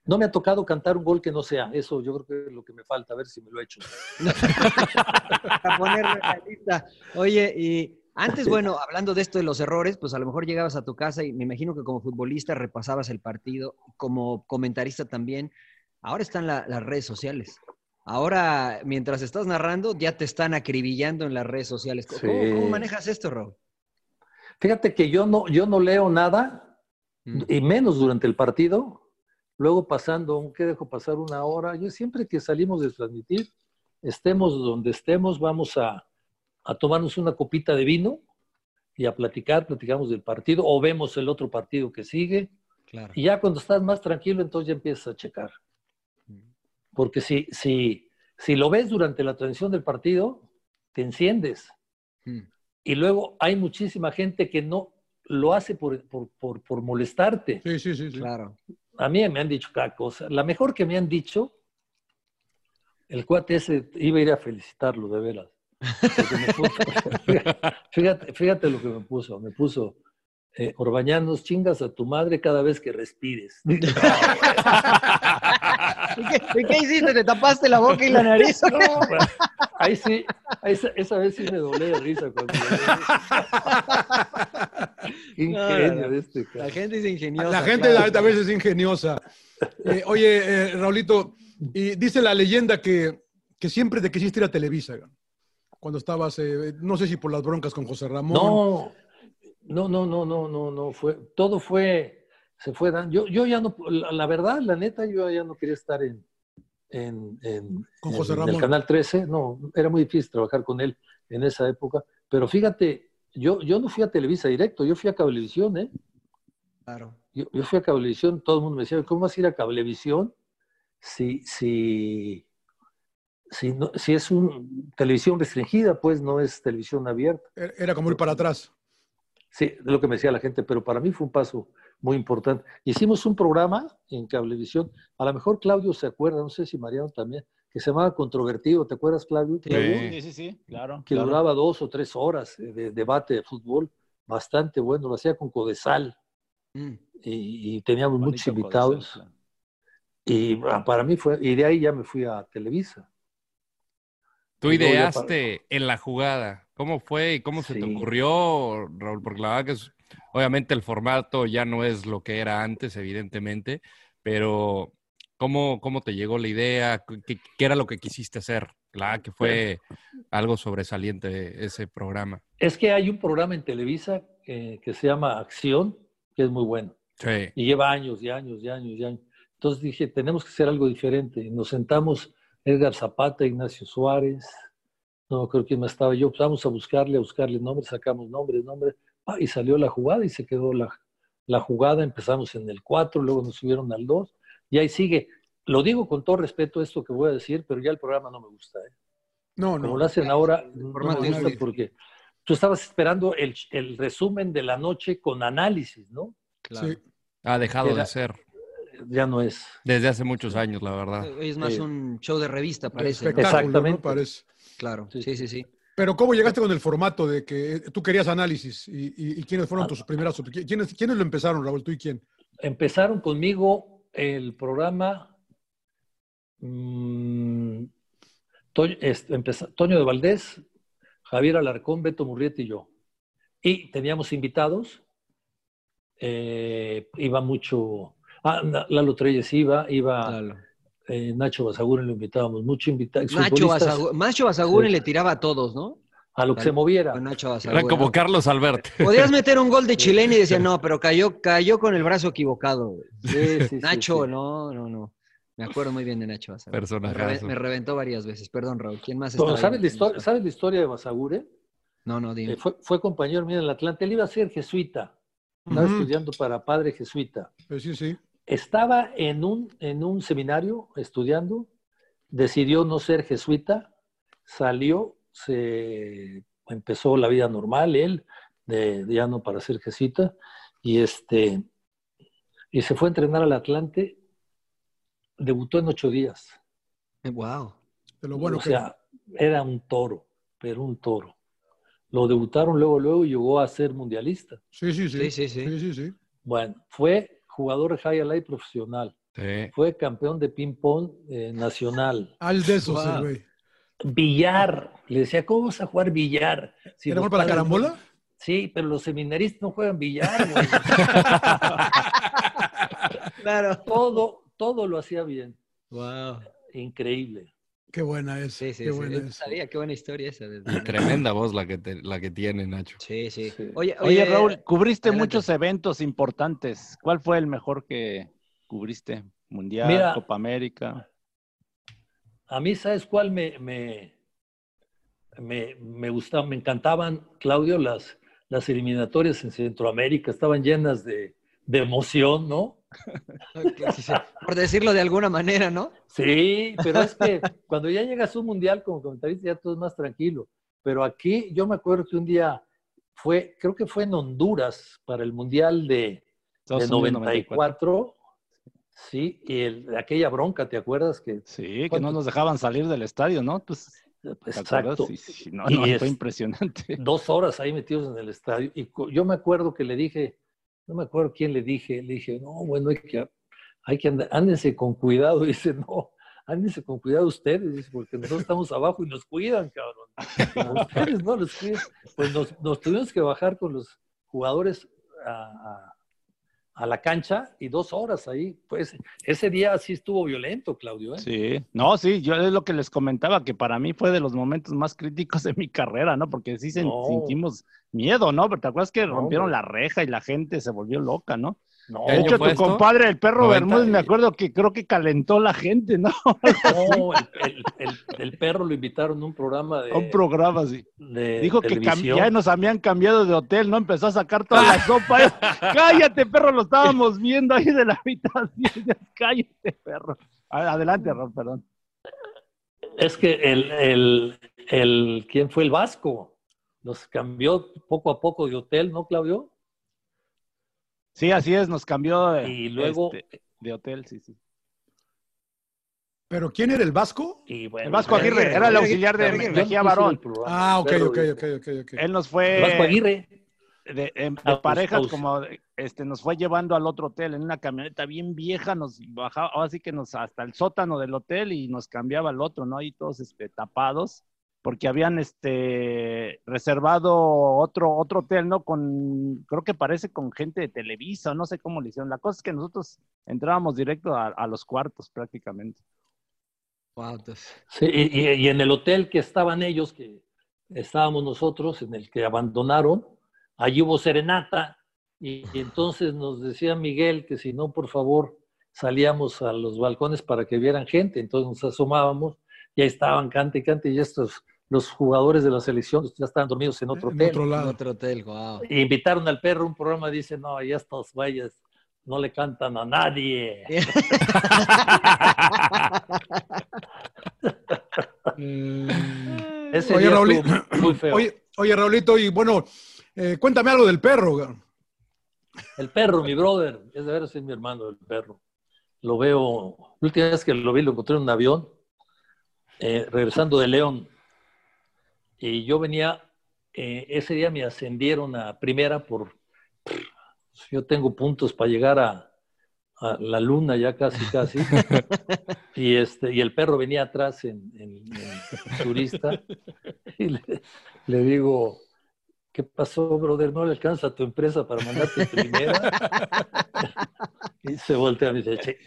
no me ha tocado cantar un gol que no sea. Eso yo creo que es lo que me falta, a ver si me lo he hecho. Para ponerlo en la lista. Oye, y antes, bueno, hablando de esto de los errores, pues a lo mejor llegabas a tu casa y me imagino que como futbolista repasabas el partido, como comentarista también. Ahora están la- las redes sociales. Ahora, mientras estás narrando, ya te están acribillando en las redes sociales. ¿Cómo, Sí. cómo manejas esto, Raúl? Fíjate que yo no, yo no leo nada, Mm. y menos durante el partido. Luego pasando, aunque dejo pasar una hora, yo siempre que salimos de transmitir, estemos donde estemos, vamos a, a tomarnos una copita de vino y a platicar, platicamos del partido o vemos el otro partido que sigue. Claro. Y ya cuando estás más tranquilo, entonces ya empiezas a checar. Porque si, si, si lo ves durante la transmisión del partido, te enciendes. Mm. Y luego hay muchísima gente que no lo hace por, por, por, por molestarte. Sí, sí, sí. sí. Claro. A mí me han dicho cada cosa. La mejor que me han dicho, el cuate ese, iba a ir a felicitarlo, de veras. Puso- fíjate, fíjate lo que me puso. Me puso, eh, Orbañanos, chingas a tu madre cada vez que respires. ¿Y qué, y qué hiciste? ¿Te tapaste la boca y la nariz? No, pues, ahí sí, ahí esa, vez sí me doblé de risa. Cuando ingenio de este cara. La gente es ingeniosa. La gente claro. a veces es ingeniosa. Eh, oye, eh, Raulito, y dice la leyenda que, que siempre te quisiste ir a Televisa, ¿no? Cuando estabas, eh, no sé si por las broncas con José Ramón. No, no, no, no, no, no, no, fue, todo fue, se fue dando. Yo, yo ya no, la, la verdad, la neta, yo ya no quería estar en, en, en- Con en José el Ramón. Canal 13, no, era muy difícil trabajar con él en esa época, pero fíjate, yo, yo no fui a Televisa directo, yo fui a Cablevisión, ¿eh? Claro. Yo, yo fui a Cablevisión, todo el mundo me decía, ¿cómo vas a ir a Cablevisión si, si, si, no- si es un, televisión restringida, pues no es televisión abierta? Era como ir para atrás. Sí, es lo que me decía la gente, pero para mí fue un paso muy importante. Hicimos un programa en Cablevisión, a lo mejor Claudio se acuerda, no sé si Mariano también, que se llamaba Controvertido, ¿te acuerdas Claudio? Sí, sí, sí, claro. Que claro. duraba dos o tres horas de debate de fútbol, bastante bueno, lo hacía con Codesal Mm. y, y teníamos Bonito muchos Codesal, invitados. claro. Y ah, para mí fue, y de ahí ya me fui a Televisa. Tú ideaste en la jugada. ¿Cómo fue y cómo se te ocurrió, Raúl? Porque la verdad que es- obviamente el formato ya no es lo que era antes, evidentemente, pero ¿cómo, cómo te llegó la idea? ¿Qué, qué era lo que quisiste hacer? La verdad que fue algo sobresaliente ese programa. Es que hay un programa en Televisa eh, que se llama Acción, que es muy bueno. Sí. Y lleva años y años y años y años. Entonces dije, tenemos que hacer algo diferente. Nos sentamos Edgar Zapata, Ignacio Suárez, no creo quién más estaba yo, pues vamos a buscarle, a buscarle nombres, sacamos nombres, nombres, ah, y salió la jugada y se quedó la, la jugada. Empezamos en el 4, luego nos subieron al 2, y ahí sigue. Lo digo con todo respeto esto que voy a decir, pero ya el programa no me gusta. ¿eh? No, Como no. lo hacen ahora, no me gusta porque tú estabas esperando el, el resumen de la noche con análisis, ¿no? Claro. Sí. Ha dejado Era- de ser Ya no es. desde hace muchos años, la verdad. Hoy es más Sí. un show de revista, parece. Exactamente. ¿no? Parece. Claro, Sí. sí, sí, sí. Pero ¿cómo llegaste con el formato de que eh, tú querías análisis? ¿Y, y- y quiénes Ah. fueron tus primeras? ¿Quiénes, ¿Quiénes lo empezaron, Raúl? ¿Tú y quién? Empezaron conmigo el programa mm, Toño, este, empeza- Toño de Valdés, Javier Alarcón, Beto Murrieta y yo. Y teníamos invitados. eh, iba mucho. Ah, Lalo Treyes iba, iba Claro. eh, Nacho Basaguren, lo invitábamos mucho. Invita Nacho, Basagu- Nacho Basaguren Sí. le tiraba a todos, ¿no? A lo que se moviera. A Nacho Era como Carlos Albert. Podías meter un gol de chilena y decía, no, pero cayó, cayó con el brazo equivocado. güey". Sí, sí, sí, Nacho, sí. no, no, no. Me acuerdo muy bien de Nacho Basaguren. Me, Personajazo. reve- me reventó varias veces. Perdón, Raúl. ¿Quién más ahí? ¿sabes, la historia, ¿Sabes la historia de Basaguren? No, no, dime. Eh, fue, fue compañero mío en el Atlante. Él iba a ser jesuita. Estaba estudiando para padre jesuita. Eh, sí, sí. Estaba en un, en un seminario estudiando decidió no ser jesuita, salió, se empezó la vida normal, él, de, de ya no para ser jesuita, y este, y se fue a entrenar al Atlante, debutó en ocho días. Wow. De lo bueno o que sea, era un toro, pero un toro. Lo debutaron luego, luego y llegó a ser mundialista. Sí, sí, sí. Sí, sí, sí. sí, sí, sí. Bueno, fue jugador de high light profesional. Sí. Fue campeón de ping-pong eh, nacional. Al de esos, Wow. sí, güey. Billar. Le decía, ¿cómo vas a jugar billar? Si ¿Era para padres no- carambola? Sí, pero los seminaristas no juegan billar, güey. Claro. todo, todo lo hacía bien. Wow. Increíble. Qué buena es. Sí, sí, qué sí. buena es. sabía, qué buena historia esa. tremenda voz la que, te- la que tiene, Nacho. Sí, sí. Sí. Oye, Oye, Raúl, cubriste adelante. muchos eventos importantes. ¿Cuál fue el mejor que cubriste? Mundial, Mira. Copa América. A mí, ¿sabes cuál me, me, me, me gustaba? Me encantaban, Claudio, las, las eliminatorias en Centroamérica. Estaban llenas de, de emoción, ¿no? Por decirlo de alguna manera, ¿no? Sí, pero es que cuando ya llegas a un mundial como comentarista ya todo es más tranquilo. Pero aquí yo me acuerdo que un día fue, creo que fue en Honduras para el mundial de, de Estados Unidos 94. Sí, y el- aquella bronca, ¿te acuerdas? Que, Sí, que no nos dejaban salir del estadio, ¿no? Pues, exacto. Sí, sí, no, Y no, es- fue impresionante. dos horas ahí metidos en el estadio. Y yo me acuerdo que le dije, no me acuerdo quién le dije, le dije, no, bueno, hay que, hay que andar, con cuidado. Dice, no, ándense con cuidado ustedes, dice, porque nosotros estamos abajo y nos cuidan, cabrón. Ustedes no los cuidan. Pues nos, nos tuvimos que bajar con los jugadores a, a- la cancha y dos horas ahí. Pues ese día sí estuvo violento, Claudio. ¿eh? Sí, no, sí, yo es lo que les comentaba, que para mí fue de los momentos más críticos de mi carrera, ¿no? Porque sí No. sentimos miedo, ¿no? Pero te acuerdas que rompieron la reja y la gente se volvió loca, ¿no? No, ¿Qué De hecho, tu esto? compadre, el perro 90 Bermúdez, me acuerdo que creo que calentó la gente, ¿no? no, el, el- el- el perro lo invitaron a un programa de, A un programa de Dijo que ya nos habían cambiado de hotel, ¿no? Empezó a sacar toda la sopa. ¿eh? Cállate, perro, lo estábamos viendo ahí de la habitación. Cállate, perro. Adelante, Raúl, perdón. Es que el, el, el, ¿quién fue el Vasco? Nos cambió poco a poco de hotel, ¿no, Claudio? Sí, así es, nos cambió de, Y luego, este, de hotel, sí, sí. ¿Pero quién era el Vasco? y bueno, El Vasco Aguirre, era el auxiliar de Mejía Barón. Ah, ok, pero ok, ok, ok, ok. Él nos el fue Vasco Aguirre. de, de Ah, pues, parejas aus- como este nos fue llevando al otro hotel en una camioneta bien vieja, nos bajaba, ahora sí que nos hasta el sótano del hotel y nos cambiaba al otro, ¿no? Ahí todos este, tapados, porque habían este reservado otro, otro hotel, ¿no? Con, creo que parece con gente de Televisa, no sé cómo le hicieron. La cosa es que nosotros entrábamos directo a, a los cuartos prácticamente. Wow, entonces. Sí, y, y- y en el hotel que estaban ellos, que estábamos nosotros, en el que abandonaron, allí hubo serenata. Y, y entonces nos decía Miguel que si no, por favor, salíamos a los balcones para que vieran gente. Entonces nos asomábamos, ya estaban cante y cante, y estos, los jugadores de la selección ya estaban dormidos en otro En hotel. otro En lado. otro hotel, wow. Y invitaron al perro a un programa, dice, no, ya estos güeyes no le cantan a nadie. Ese Oye, estuvo muy feo. Oye, oye, Raulito, y bueno, eh, cuéntame algo del perro. El perro, mi brother, es de veras es mi hermano, el perro. Lo veo, la última vez que lo vi, lo encontré en un avión, eh, regresando de León. Y yo venía, eh, ese día me ascendieron a primera por, yo tengo puntos para llegar a, a la luna ya casi, casi. y, este, y el perro venía atrás en, en- en turista. Y le, le digo, ¿qué pasó, brother? ¿No le alcanza a tu empresa para mandarte primera? y se voltea y me dice, "Che",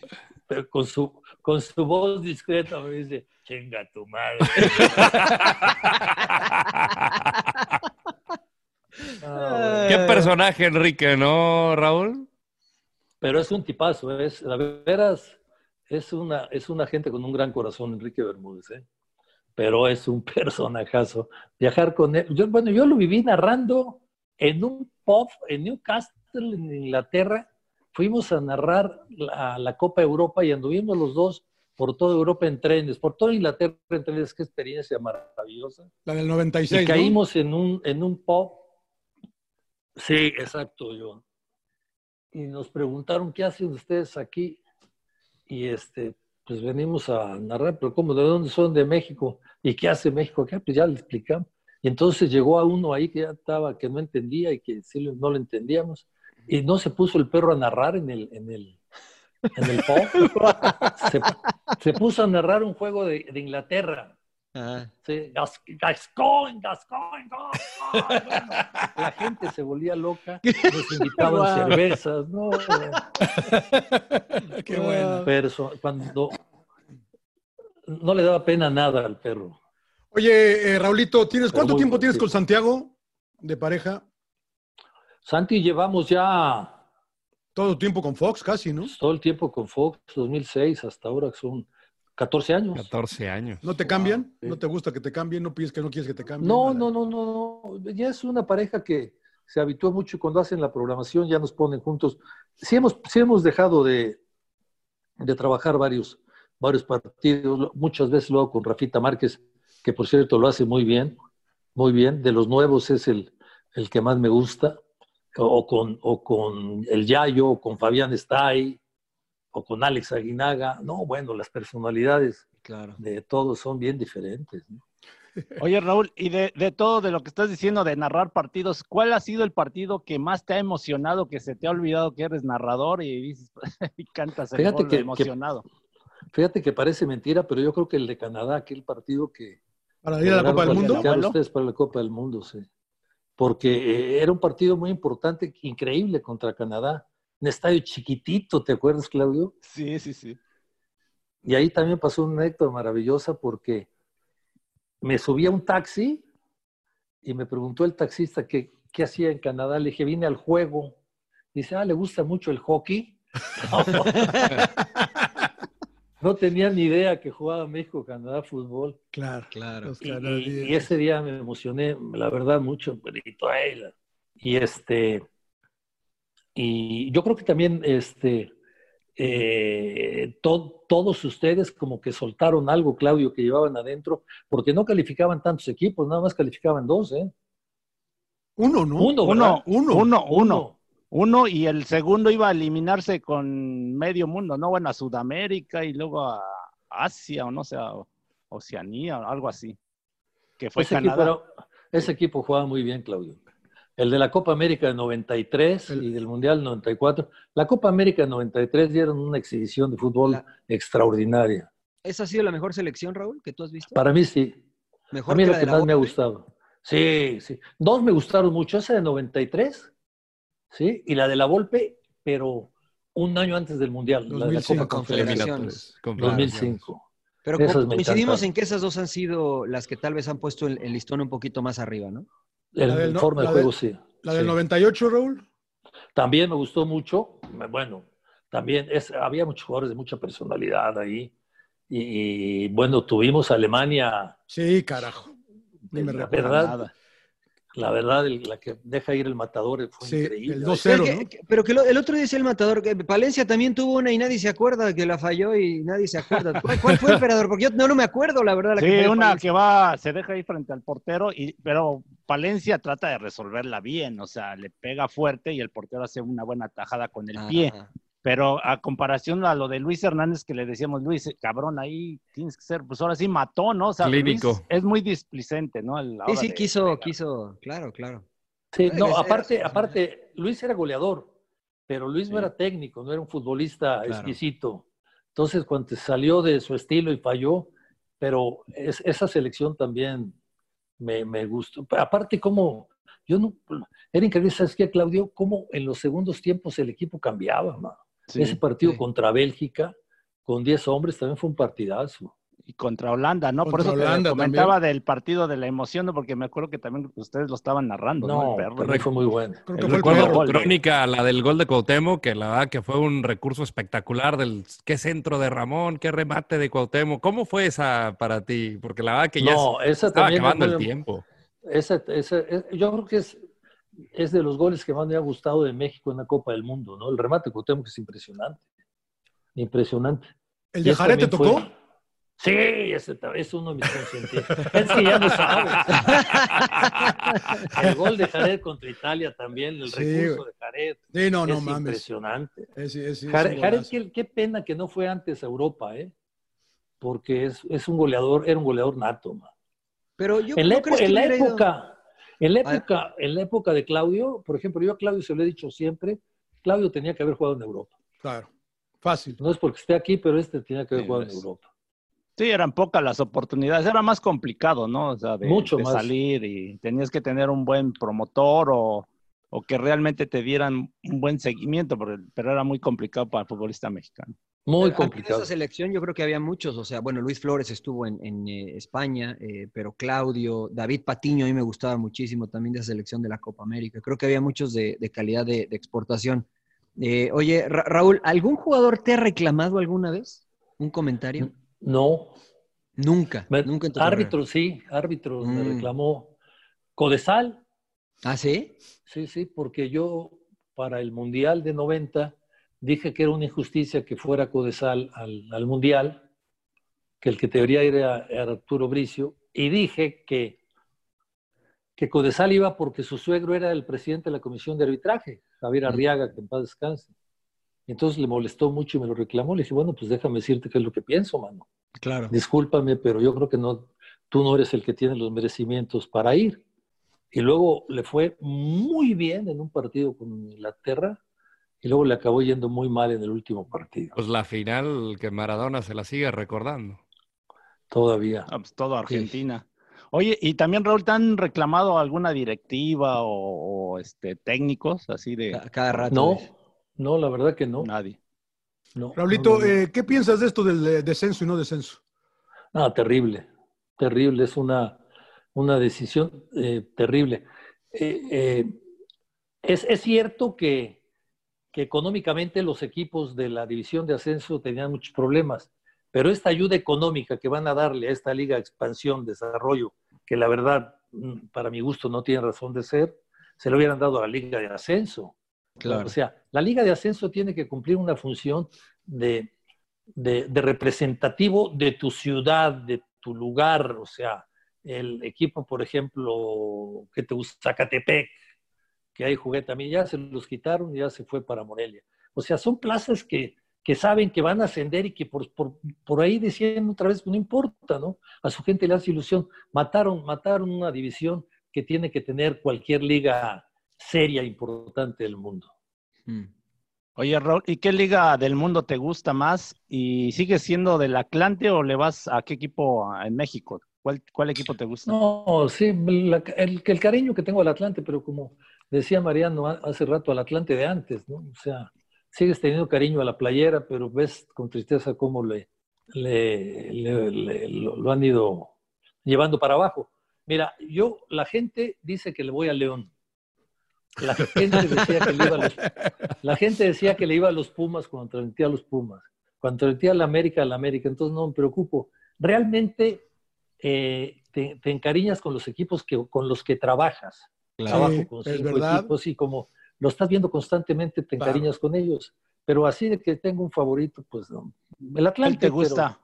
pero con su, con su voz discreta me dice, chinga tu madre. Qué personaje, Enrique, ¿no, Raúl? Pero es un tipazo, es, la veras, es una, es una gente con un gran corazón, Enrique Bermúdez, ¿eh? pero es un personajazo. Viajar con él, yo, bueno, yo lo viví narrando en un pub en Newcastle, en Inglaterra. Fuimos a narrar la, la Copa Europa y anduvimos los dos por toda Europa en trenes, por toda Inglaterra en trenes, qué experiencia maravillosa. La del 96. Y ¿no? caímos en un, en un pub. Sí, exacto, John. Y nos preguntaron, ¿qué hacen ustedes aquí? Y este, pues venimos a narrar, pero ¿cómo? ¿De dónde son? De México. ¿Y qué hace México acá? Pues ya le explicamos. Y entonces llegó a uno ahí que ya estaba, que no entendía y que sí no lo entendíamos. Y no se puso el perro a narrar en el, en el, en el se, se puso a narrar un juego de, de Inglaterra. Sí, Gas- Gascoigne, Gascoigne, Gascoigne. Bueno, la gente se volvía loca, nos invitaban cervezas, no. Qué bueno. Cuando no le daba pena nada al perro. Oye, eh, Raulito, ¿tienes, Pero ¿cuánto muy tiempo tienes sí. con Santiago de pareja? Santi, llevamos ya Todo el tiempo con Fox, casi, ¿no? todo el tiempo con Fox, 2006 hasta ahora, que son 14 años. 14 años. ¿No te cambian? ¿No te gusta que te cambien? ¿No pides que no quieres que te cambien? No, no, no, no, no. Ya es una pareja que se habituó mucho y cuando hacen la programación ya nos ponen juntos. Sí hemos, sí hemos dejado de, de trabajar varios, varios partidos. Muchas veces lo hago con Rafita Márquez, que por cierto lo hace muy bien, muy bien. De los nuevos es el, el que más me gusta. O con, o con el Yayo, o con Fabián Stay, o con Alex Aguinaga. No, bueno, las personalidades Claro. de todos son bien diferentes. ¿no? Oye, Raúl, y de, de todo de lo que estás diciendo de narrar partidos, ¿cuál ha sido el partido que más te ha emocionado, que se te ha olvidado que eres narrador y dices y cantas el Fíjate gol que- que- emocionado? Fíjate que parece mentira, pero yo creo que el de Canadá, aquel partido que... ¿Para ir a la Copa del Mundo? ustedes para la Copa del Mundo, sí. Porque eh, era un partido muy importante, increíble contra Canadá. Un estadio chiquitito, ¿te acuerdas, Claudio? Sí, sí, sí. Y ahí también pasó una anécdota maravillosa porque me subí a un taxi y me preguntó el taxista que, qué hacía en Canadá. Le dije, vine al juego. Dice, ah, ¿le gusta mucho el hockey? No tenía ni idea que jugaba México-Canadá fútbol. Claro. Claro. Y, ese día me emocioné, la verdad, mucho, la- Y este, y yo creo que también, este, eh, to- todos ustedes como que soltaron algo, Claudio, que llevaban adentro, porque no calificaban tantos equipos, nada más calificaban dos, ¿eh? Uno, ¿no? Uno, Uno, ¿verdad? uno, uno, uno. Uno y el segundo iba a eliminarse con medio mundo, ¿no? Bueno, a Sudamérica y luego a Asia o no sé, a Oceanía o algo así. Que fue ese, equipo, Canadá. era- ese equipo jugaba muy bien, Claudio. El de la Copa América de 93 y del Mundial 94. La Copa América de 93 dieron una exhibición de fútbol La- extraordinaria. ¿Esa ha sido la mejor selección, Raúl, que tú has visto? Para mí sí. Mejor a mí que lo la que de la más me ha gustado. Sí, sí. Dos me gustaron mucho. Esa de 93, ¿sí? Y la de la Volpe, pero un año antes del Mundial. la de la 2005, Copa Confederaciones. Confederaciones. Confederaciones. 2005. Pero coincidimos en que esas dos han sido las que tal vez han puesto el, el listón un poquito más arriba, ¿no? El La del no- forma de juego, de- sí. La del Sí. 98, Raúl. También me gustó mucho. Bueno, también es, había muchos jugadores de mucha personalidad ahí. Y, y, bueno, tuvimos a Alemania, Sí, carajo. Ni me la verdad, Nada. La verdad, el- la que deja ir el matador fue Sí, increíble. el Pero, 2-0, que, ¿no? que- pero que lo- el otro dice el matador, que Palencia también tuvo una y nadie se acuerda que la falló y nadie se acuerda. ¿Cuál, cuál fue, emperador? Porque yo no, no me acuerdo, la verdad. La que Sí, una Palencia. que va, se deja ahí frente al portero, y, pero Palencia trata de resolverla bien, o sea, le pega fuerte y el portero hace una buena tajada con el pie. Pero a comparación a lo de Luis Hernández, que le decíamos, Luis, cabrón, ahí tienes que ser, pues ahora sí mató, ¿no? O sea, Clínico. Luis es muy displicente, ¿no? Sí, sí, de- quiso, quiso, claro, claro. Sí, no, aparte, era- aparte, Luis era goleador, pero Luis no era técnico, no era un futbolista Claro. exquisito. Entonces, cuando salió de su estilo y falló, pero es- esa selección también me, me gustó. Aparte, como yo no, era increíble, ¿sabes qué, Claudio? Cómo en los segundos tiempos el equipo cambiaba, ma. Sí, Ese partido sí. contra Bélgica, con 10 hombres, también fue un partidazo. Y contra Holanda, ¿no? Por eso te Holanda comentaba del partido de la emoción, ¿no? porque me acuerdo que también ustedes lo estaban narrando, ¿no? No, El perro. también fue muy bueno. Creo que El fue el recuerdo perro. gol. Crónica, la del gol de Cuauhtémoc, que la verdad que fue un recurso espectacular del qué centro de Ramón, qué remate de Cuauhtémoc. ¿Cómo fue esa para ti? Porque la verdad que ya No, se- esa estaba es acabando el tiempo. Ese, ese- es- yo creo que es, es de los goles que más me ha gustado de México en la Copa del Mundo, ¿no? El remate Cuauhtémoc es impresionante. Impresionante. ¿El de ese Jared te tocó? fue- Sí, ese es uno de mis consentidos. es que ya no sabes. el gol de Jared contra Italia también, el Sí, recurso de Jared. Sí, no, no es mames. impresionante. Es- es- es Jared, qué, qué pena que no fue antes a Europa, ¿eh? Porque es, es un goleador, era un goleador nato, man. Pero yo En la, ¿no epo- crees que en la época, en la época, en la época de Claudio, por ejemplo, yo a Claudio se lo he dicho siempre, Claudio tenía que haber jugado en Europa. Claro, fácil. No es porque esté aquí, pero este tenía que haber Sí, jugado en. Europa. Sí, eran pocas las oportunidades, era más complicado, ¿no? O sea, de, Mucho de más. salir y tenías que tener un buen promotor o, o que realmente te dieran un buen seguimiento, pero, pero era muy complicado para el futbolista mexicano. Muy Pero antes de complicado. esa selección yo creo que había muchos, o sea, bueno, Luis Flores estuvo en, en, eh, España, eh, pero Claudio, David Patiño a mí me gustaba muchísimo también de esa selección de la Copa América. Creo que había muchos de, de calidad de, de exportación. Eh, oye, Ra- Raúl, ¿algún jugador te ha reclamado alguna vez? ¿Un comentario? No. Nunca, Me- nunca en tu árbitro, sí, árbitro me Mm. reclamó. Codesal. ¿Ah, sí? sí, sí, porque yo para el Mundial de 90 dije que era una injusticia que fuera Codesal al, al Mundial, que el que debería ir era, era Arturo Bricio, y dije que, que Codesal iba porque su suegro era el presidente de la Comisión de Arbitraje, Javier Arriaga, que en paz descanse. Entonces le molestó mucho y me lo reclamó. Le dije, bueno, pues déjame decirte qué es lo que pienso, mano. Claro. discúlpame, pero yo creo que no, tú no eres el que tiene los merecimientos para ir. Y luego le fue muy bien en un partido con Inglaterra y luego le acabó yendo muy mal en el último partido. Pues la final que Maradona se la sigue recordando. Todavía. Ah, pues todo Argentina. Oye, y también Raúl, ¿te han reclamado alguna directiva o, o, este, técnicos así de Ca- Cada rato. No, no, la verdad que no. nadie? no Raulito, no, no, no. eh, ¿qué piensas de esto del eh, descenso y no descenso? No, terrible, terrible, es una, una decisión eh, terrible. Eh, eh, es, es cierto que, que económicamente los equipos de la división de ascenso tenían muchos problemas, pero esta ayuda económica que van a darle a esta liga expansión, desarrollo, que la verdad, mm, para mi gusto, no tiene razón de ser, se lo hubieran dado a la liga de ascenso. Claro. O sea, la liga de ascenso tiene que cumplir una función de, de, de representativo de tu ciudad, de tu lugar. O sea, el equipo, por ejemplo, que te gusta, Zacatepec, que ahí jugué también, ya se los quitaron y ya se fue para Morelia. O sea, son plazas que, que saben que van a ascender y que por, por, por ahí decían otra vez, no importa, ¿no? A su gente le hace ilusión. Mataron, mataron una división que tiene que tener cualquier liga seria, importante del mundo. Mm. Oye, Raúl, ¿y qué liga del mundo te gusta más? ¿Y sigues siendo del Atlante o le vas a qué equipo en México? ¿Cuál, cuál equipo te gusta? No, sí, la- el, el cariño que tengo al Atlante, pero como decía Mariano ha- hace rato, al Atlante de antes, ¿no? O sea, sigues teniendo cariño a la playera, pero ves con tristeza cómo le, le- lo han ido llevando para abajo. Mira, yo, la gente dice que le voy a León. La gente decía que le iba a los, la gente decía que le iba a los Pumas cuando transmitía a los Pumas. Cuando transmitía a la América, a la América. Entonces no me preocupo. Realmente eh, te, te encariñas con los equipos que, con los que trabajas. Trabajo con cinco verdad. equipos y como lo estás viendo constantemente, te Claro. encariñas con ellos. Pero así de que tengo un favorito, pues no. El Atlante. ¿Cuál te pero gusta?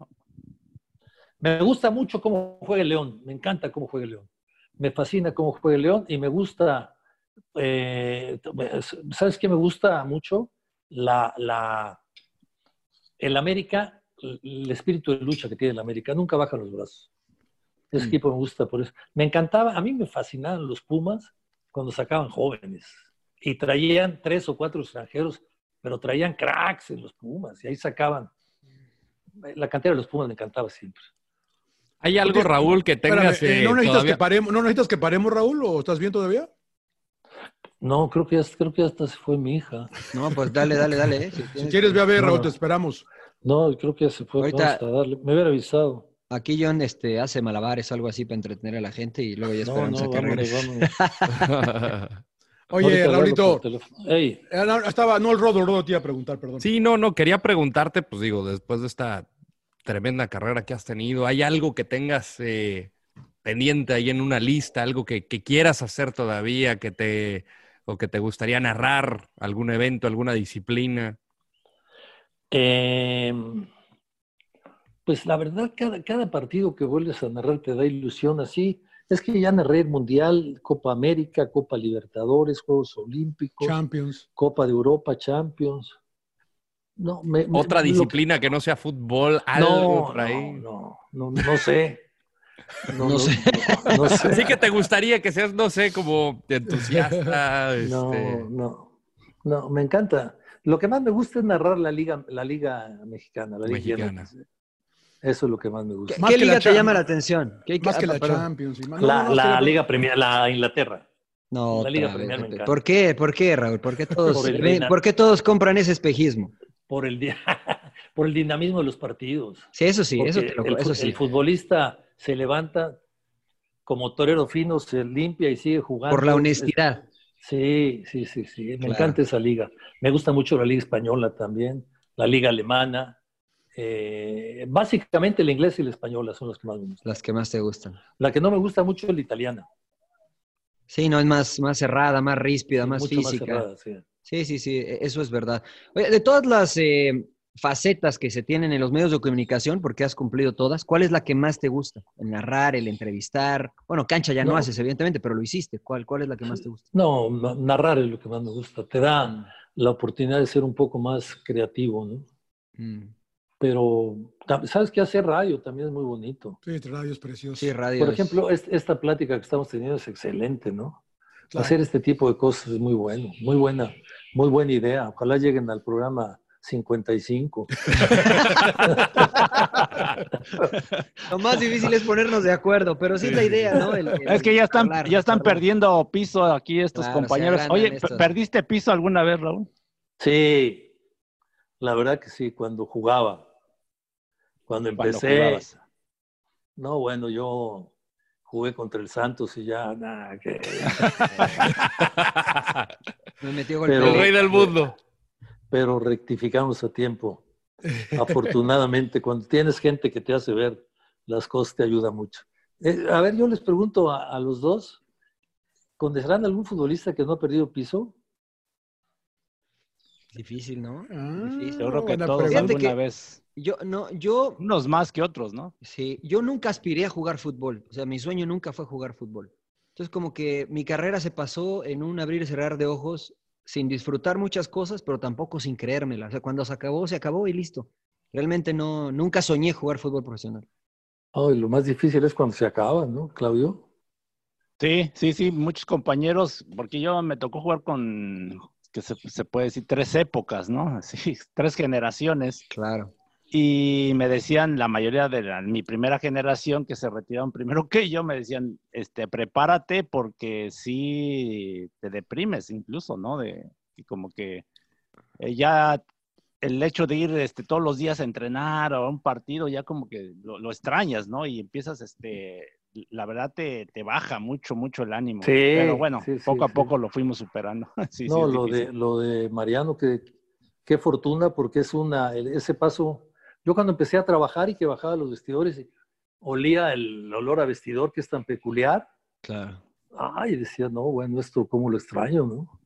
Me gusta mucho cómo juega el León. Me encanta cómo juega el León. Me fascina cómo juega el León y me gusta. eh, ¿Sabes qué me gusta mucho? La, la, el América, el espíritu de lucha que tiene el América. Nunca baja los brazos. Ese Mm. equipo me gusta por eso. Me encantaba, a mí me fascinaban los Pumas cuando sacaban jóvenes y traían tres o cuatro extranjeros, pero traían cracks en los Pumas y ahí sacaban. La cantera de los Pumas me encantaba siempre. ¿Hay algo, Raúl, que Espérame, tengas eh, eh, ¿no, necesitas todavía? que paremos, ¿No necesitas que paremos, Raúl, o estás bien todavía? No, creo que ya, creo que ya hasta se fue mi hija. No, pues dale, dale, dale. eh, si quieres, ve a ver, Raúl, no. te esperamos. No, creo que ya se fue. Ahorita- Vamos a darle. Me hubiera avisado. Aquí John este, hace malabares o algo así para entretener a la gente y luego ya No, esperamos no, a que vámonos, regrese. vámonos. Oye, Ahorita le hablo Raulito, por teléfono. Ey, eh, no, estaba, no, el Rodo, el Rodo te iba a preguntar, perdón. Sí, no, no, quería preguntarte, pues digo, después de esta tremenda carrera que has tenido, ¿hay algo que tengas eh, pendiente ahí en una lista, algo que, que quieras hacer todavía, que te, o que te gustaría narrar, algún evento, alguna disciplina? eh, Pues la verdad, cada, cada partido que vuelves a narrar te da ilusión así. Es que ya narré el Mundial, Copa América, Copa Libertadores, Juegos Olímpicos, Champions. Copa de Europa, Champions. No, me- me- Otra lo- disciplina que no sea fútbol, algo No, por ahí. no, no, no, no sé. No, No no- sé. no- no sé. Así que te gustaría que seas, no sé, como entusiasta. No, este, no, no, me encanta. Lo que más me gusta es narrar la liga, la liga mexicana, la liga Mexicana. Eso es lo que más me gusta. ¿Qué liga la te llama la atención? ¿Qué- Más que ah, la perdón. Champions. y más- La, no, no, la que liga Premier, la Inglaterra. No, La Liga otra Premier vez, me Pepe. encanta. ¿Por qué? ¿Por qué, Raúl? ¿Por qué todos, Por el ven- dina- ¿por qué todos compran ese espejismo? Por el, por el dinamismo de los partidos. Sí, eso sí, eso, te lo- el, eso sí. el futbolista se levanta como torero fino, se limpia y sigue jugando. Por la honestidad. Sí, sí, sí, sí. Me Claro. encanta esa liga. Me gusta mucho la liga española también, la liga alemana. Eh, básicamente la inglesa y la española son las que más me gustan. Las que más te gustan. La que no me gusta mucho es la italiana. Sí, no, es más, más cerrada, más ríspida, más mucho más física. cerrada, sí. Sí, sí, sí, e- eso es verdad. Oye, de todas las eh, facetas que se tienen en los medios de comunicación, porque has cumplido todas, ¿cuál es la que más te gusta? El narrar, el entrevistar. Bueno, cancha ya no, No. haces, evidentemente, pero lo hiciste. ¿Cuál, cuál es la que más te gusta? No, na- narrar es lo que más me gusta. Te da la oportunidad de ser un poco más creativo, ¿no? Mm. Pero, ¿sabes qué? Hacer radio también es muy bonito. Sí, radio es precioso. Sí, radio. Por es- ejemplo, es- esta plática que estamos teniendo es excelente, ¿no? Claro. Hacer este tipo de cosas es muy bueno, muy buena, muy buena idea. Ojalá lleguen al programa 55. Lo más difícil es ponernos de acuerdo, pero sí es la idea, ¿no? El- el- Es que ya están, hablar, ya están hablar. perdiendo piso aquí estos Claro, compañeros. Oye, estos. ¿perdiste piso alguna vez, Raúl? Sí, la verdad que sí, cuando jugaba. Cuando empecé. No, bueno, yo jugué contra el Santos y ya, nada, que... Me metió Pero- el rey del mundo. pero rectificamos a tiempo. Afortunadamente, cuando tienes gente que te hace ver las cosas, te ayuda mucho. Eh, a ver, yo les pregunto a, a los dos, ¿conocerán algún futbolista que no ha perdido piso? Difícil, ¿no? Ah, Difícil. Yo creo que todos alguna que- vez. Yo, no, yo, Unos más que otros, ¿no? sí, yo nunca aspiré a jugar fútbol. O sea, mi sueño nunca fue jugar fútbol. Entonces, como que mi carrera se pasó en un abrir y cerrar de ojos, sin disfrutar muchas cosas, pero tampoco sin creérmela. O sea, cuando se acabó, se acabó y listo. Realmente no, nunca soñé jugar fútbol profesional. Ay, lo más difícil es cuando se acaba, ¿no, Claudio? Sí, sí, sí, muchos compañeros, porque yo me tocó jugar con, que se, se puede decir, tres épocas, ¿no? Así, tres generaciones. Claro. Y me decían, la mayoría de la- mi primera generación, que se retiraron primero que yo, me decían, este, prepárate porque sí te deprimes incluso, ¿no? De, y como que eh, ya el hecho de ir este, todos los días a entrenar o a un partido, ya como que lo, lo extrañas, ¿no? Y empiezas, este, la verdad te, te baja mucho, mucho el ánimo. Sí, Pero bueno, sí, sí, poco a poco lo fuimos superando. No, lo de, lo de Mariano, que, qué fortuna, porque es una, ese paso. Yo cuando empecé a trabajar y que bajaba los vestidores, y olía el olor a vestidor que es tan peculiar. Claro. Ay, decía, no, bueno, esto cómo lo extraño, ¿no?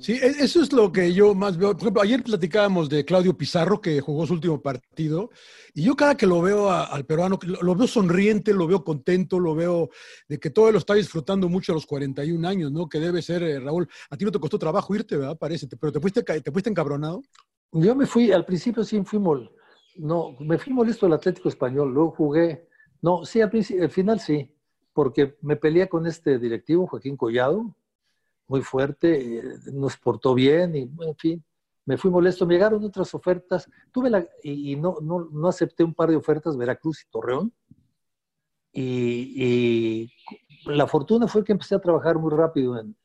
Sí, e- eso es lo que yo más veo. Por ejemplo, ayer platicábamos de Claudio Pizarro, que jugó su último partido, y yo cada que lo veo a- al peruano, lo, lo veo sonriente, lo veo contento, lo veo de que todo lo está disfrutando mucho a los 41 años, ¿no? Que debe ser, eh, Raúl, a ti no te costó trabajo irte, ¿verdad? Parece, pero te fuiste, te fuiste encabronado. Yo me fui, al principio sí fui mol, no, me fui molesto del Atlético Español, luego jugué, no, sí, al, al final sí, porque me peleé con este directivo, Joaquín Collado, muy fuerte, eh, nos portó bien y, en fin, me fui molesto. Me llegaron otras ofertas, tuve la, y, y no, no, no acepté un par de ofertas, Veracruz y Torreón, y, y la fortuna fue que empecé a trabajar muy rápido en,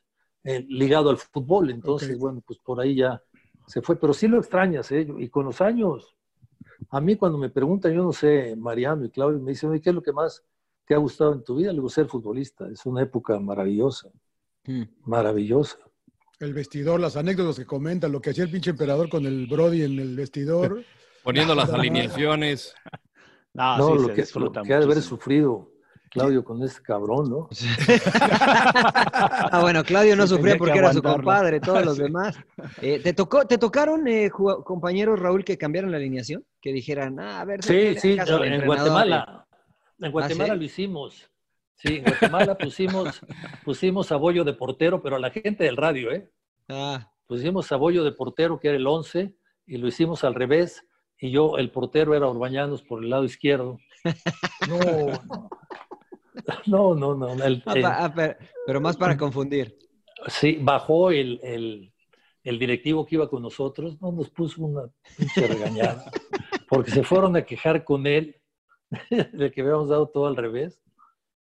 en- ligado al fútbol, entonces, bueno, pues por ahí ya se fue, pero sí lo extrañas, ¿eh? Y con los años, a mí cuando me preguntan, yo no sé, Mariano y Claudio, me dicen, "Oye, ¿qué es lo que más te ha gustado en tu vida? Le digo, ser futbolista, es una época maravillosa, Mm. maravillosa. El vestidor, las anécdotas que comentan, lo que hacía el pinche emperador con el Brody en el vestidor. Poniendo las alineaciones. No, no, sí, lo, se que, lo que ha de haber sufrido. Claudio con ese cabrón, ¿no? Ah, bueno, Claudio no Sí, sufría porque era su compadre, todos los Sí. demás. Eh, ¿te, tocó, ¿Te tocaron, eh, compañeros Raúl, que cambiaron la alineación? Que dijeran, ah, a ver, Sí, sí, en entrenador". Guatemala. En Guatemala ¿sí? lo hicimos. Sí, en Guatemala pusimos, pusimos a Bollo de portero, pero a la gente del radio, ¿eh? Ah, Pusimos a Bollo de portero, que era el 11, y lo hicimos al revés, y yo, el portero era Orbañanos por el lado izquierdo. No, no, no, no. no, el- ah, el- ah, pero, pero más para confundir. sí, bajó el, el- el directivo que iba con nosotros, no nos puso una pinche regañada, porque se fueron a quejar con él de que habíamos dado todo al revés,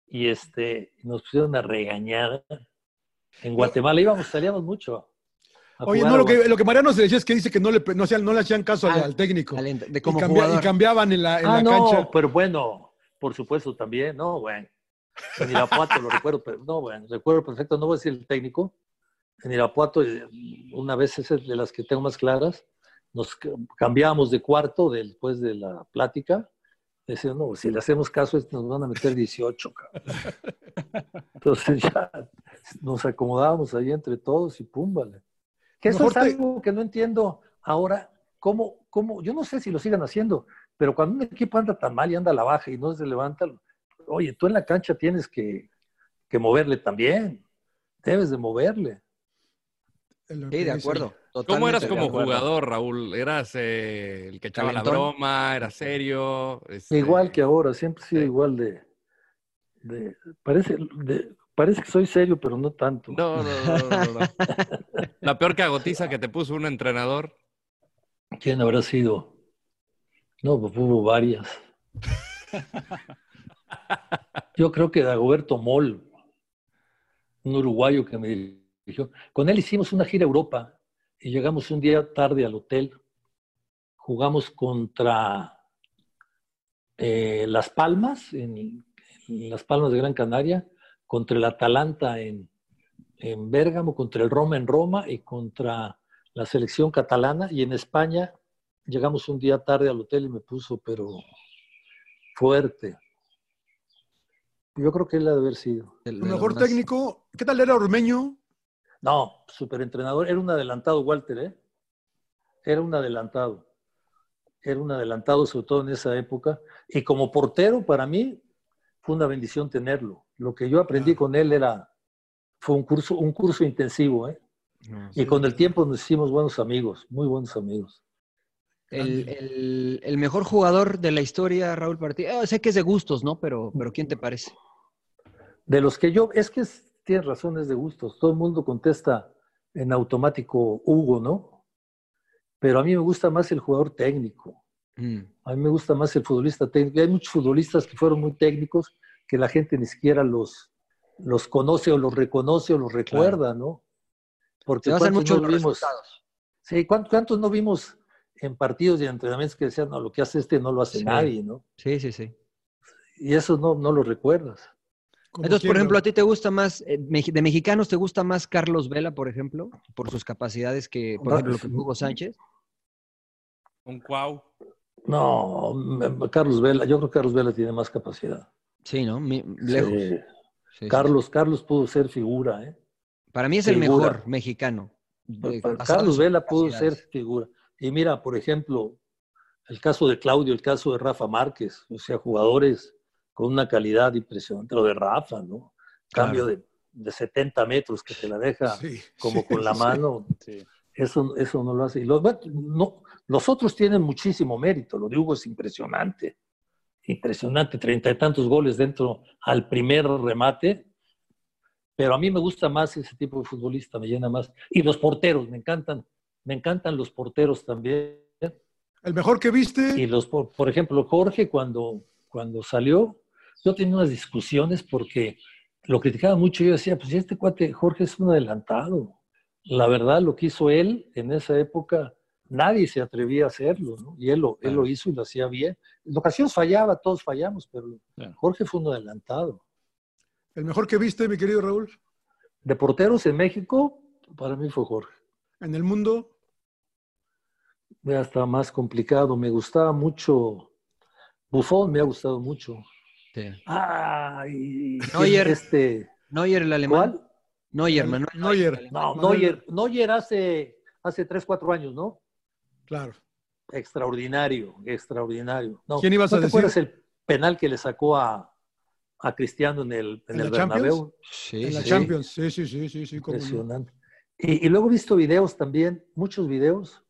y este, nos pusieron una regañada. En Guatemala íbamos, salíamos mucho. a Oye, no, lo que, lo que Mariano se decía es que dice que no le, no, hacían- no le hacían caso al, Al- al técnico. al de y, como cambia- y cambiaban en la, en Ah, la no, cancha. pero bueno, por supuesto también, no, bueno. En Irapuato lo recuerdo, pero no, bueno, recuerdo perfecto, no voy a decir el técnico. En Irapuato, eh, una vez es de las que tengo más claras, nos ca- cambiábamos de cuarto después de la plática. Decían, no, si le hacemos caso, nos van a meter 18, cabrón. Entonces ya nos acomodábamos ahí entre todos y púmbale. Que eso es algo que no entiendo ahora, cómo, cómo, yo no sé si lo sigan haciendo, pero cuando un equipo anda tan mal y anda a la baja y no se levanta, oye, tú en la cancha tienes que, que moverle también, debes de moverle. Sí, de acuerdo. ¿Cómo eras como jugador, Raúl? ¿Eras eh, el que echaba la broma? ¿Era serio? Este, Igual que ahora, siempre he sido Sí. igual de, de- parece, de- parece que soy serio, pero no tanto. No, no, no, no, no. La peor cagotiza que te puso un entrenador. ¿Quién habrá sido? No, pues hubo varias. Yo creo que Dagoberto Moll, un uruguayo que me dirigió. Con él hicimos una gira a Europa y llegamos un día tarde al hotel. Jugamos contra eh, Las Palmas, en, Las Palmas de Gran Canaria, contra el Atalanta en, en Bérgamo, contra el Roma en Roma y contra la selección catalana. Y en España llegamos un día tarde al hotel y me puso, pero fuerte. Yo creo que él ha de haber sido. El- mejor más- técnico, ¿qué tal era Ormeño? No, superentrenador. Era un adelantado, Walter, ¿eh? Era un adelantado. Era un adelantado, sobre todo en esa época. Y como portero, para mí, fue una bendición tenerlo. Lo que yo aprendí con él era, fue un curso, un curso intensivo, ¿eh? Y con el tiempo nos hicimos buenos amigos, muy buenos amigos. El, el- el mejor jugador de la historia, Raúl Partí. Eh, sé que es de gustos, ¿no? Pero, pero ¿quién te parece? De los que yo, es que es- tienes razones de gustos. Todo el mundo contesta en automático Hugo, ¿no? Pero a mí me gusta más el jugador técnico. Mm. A mí me gusta más el futbolista técnico. Hay muchos futbolistas que fueron muy técnicos que la gente ni siquiera los, los conoce o los reconoce o los recuerda, ¿no? Porque Se basan ¿cuántos mucho en no vimos? Sí, ¿cuántos, cuántos no vimos en partidos y entrenamientos que decían, no, lo que hace este no lo hace Sí. nadie, ¿no? Sí, sí, sí. Y eso no, no lo recuerdas. Como Entonces, por ejemplo? ¿a ti te gusta más, eh, de mexicanos, te gusta más Carlos Vela, por ejemplo, por sus capacidades que, por No, ejemplo, lo que Hugo Sánchez? Un cuau. No, Carlos Vela, yo creo que Carlos Vela tiene más capacidad. Sí, ¿no? Mi- lejos. Sí. Sí, sí, Carlos, Carlos pudo ser figura, ¿eh? Para mí es el mejor mexicano. de- Carlos Vela pudo ser figura. Y mira, por ejemplo, el caso de Claudio, el caso de Rafa Márquez, o sea, jugadores con una calidad impresionante, lo de Rafa, ¿no? Cambio de, de 70 metros que te la deja Sí, como sí, con la mano, Sí. eso, eso no lo hace. Y los, no, los otros tienen muchísimo mérito, lo de Hugo es impresionante, impresionante, treinta y tantos goles dentro al primer remate, pero a mí me gusta más ese tipo de futbolista, me llena más. Y los porteros, me encantan, me encantan los porteros también. El mejor que viste, Y los, por, por ejemplo, Jorge cuando, cuando salió, yo tenía unas discusiones porque lo criticaba mucho. Yo decía, pues este cuate Jorge es un adelantado. La verdad, lo que hizo él en esa época, nadie se atrevía a hacerlo, ¿no? Y él lo, él lo hizo y lo hacía bien. En ocasiones fallaba, todos fallamos, pero Claro. Jorge fue un adelantado. el mejor que viste, mi querido Raúl, De porteros en México, para mí fue Jorge. en el mundo. Ya está más complicado. Me gustaba mucho. Bufón me ha gustado mucho. Sí. Ay, Neuer. este, Neuer, el alemán. ¿cuál? Neuer, Manuel Neuer. No, Neuer, Neuer hace, hace 3, 4 años, ¿no? Claro. Extraordinario, extraordinario. No, ¿Quién ibas ¿no a te decir? acuerdas el penal que le sacó a, a Cristiano en el, en ¿En el la Champions? Bernabéu? Sí, En la sí. Champions. Sí, sí, sí, sí, sí. Impresionante. Y, y luego he visto videos también, muchos videos,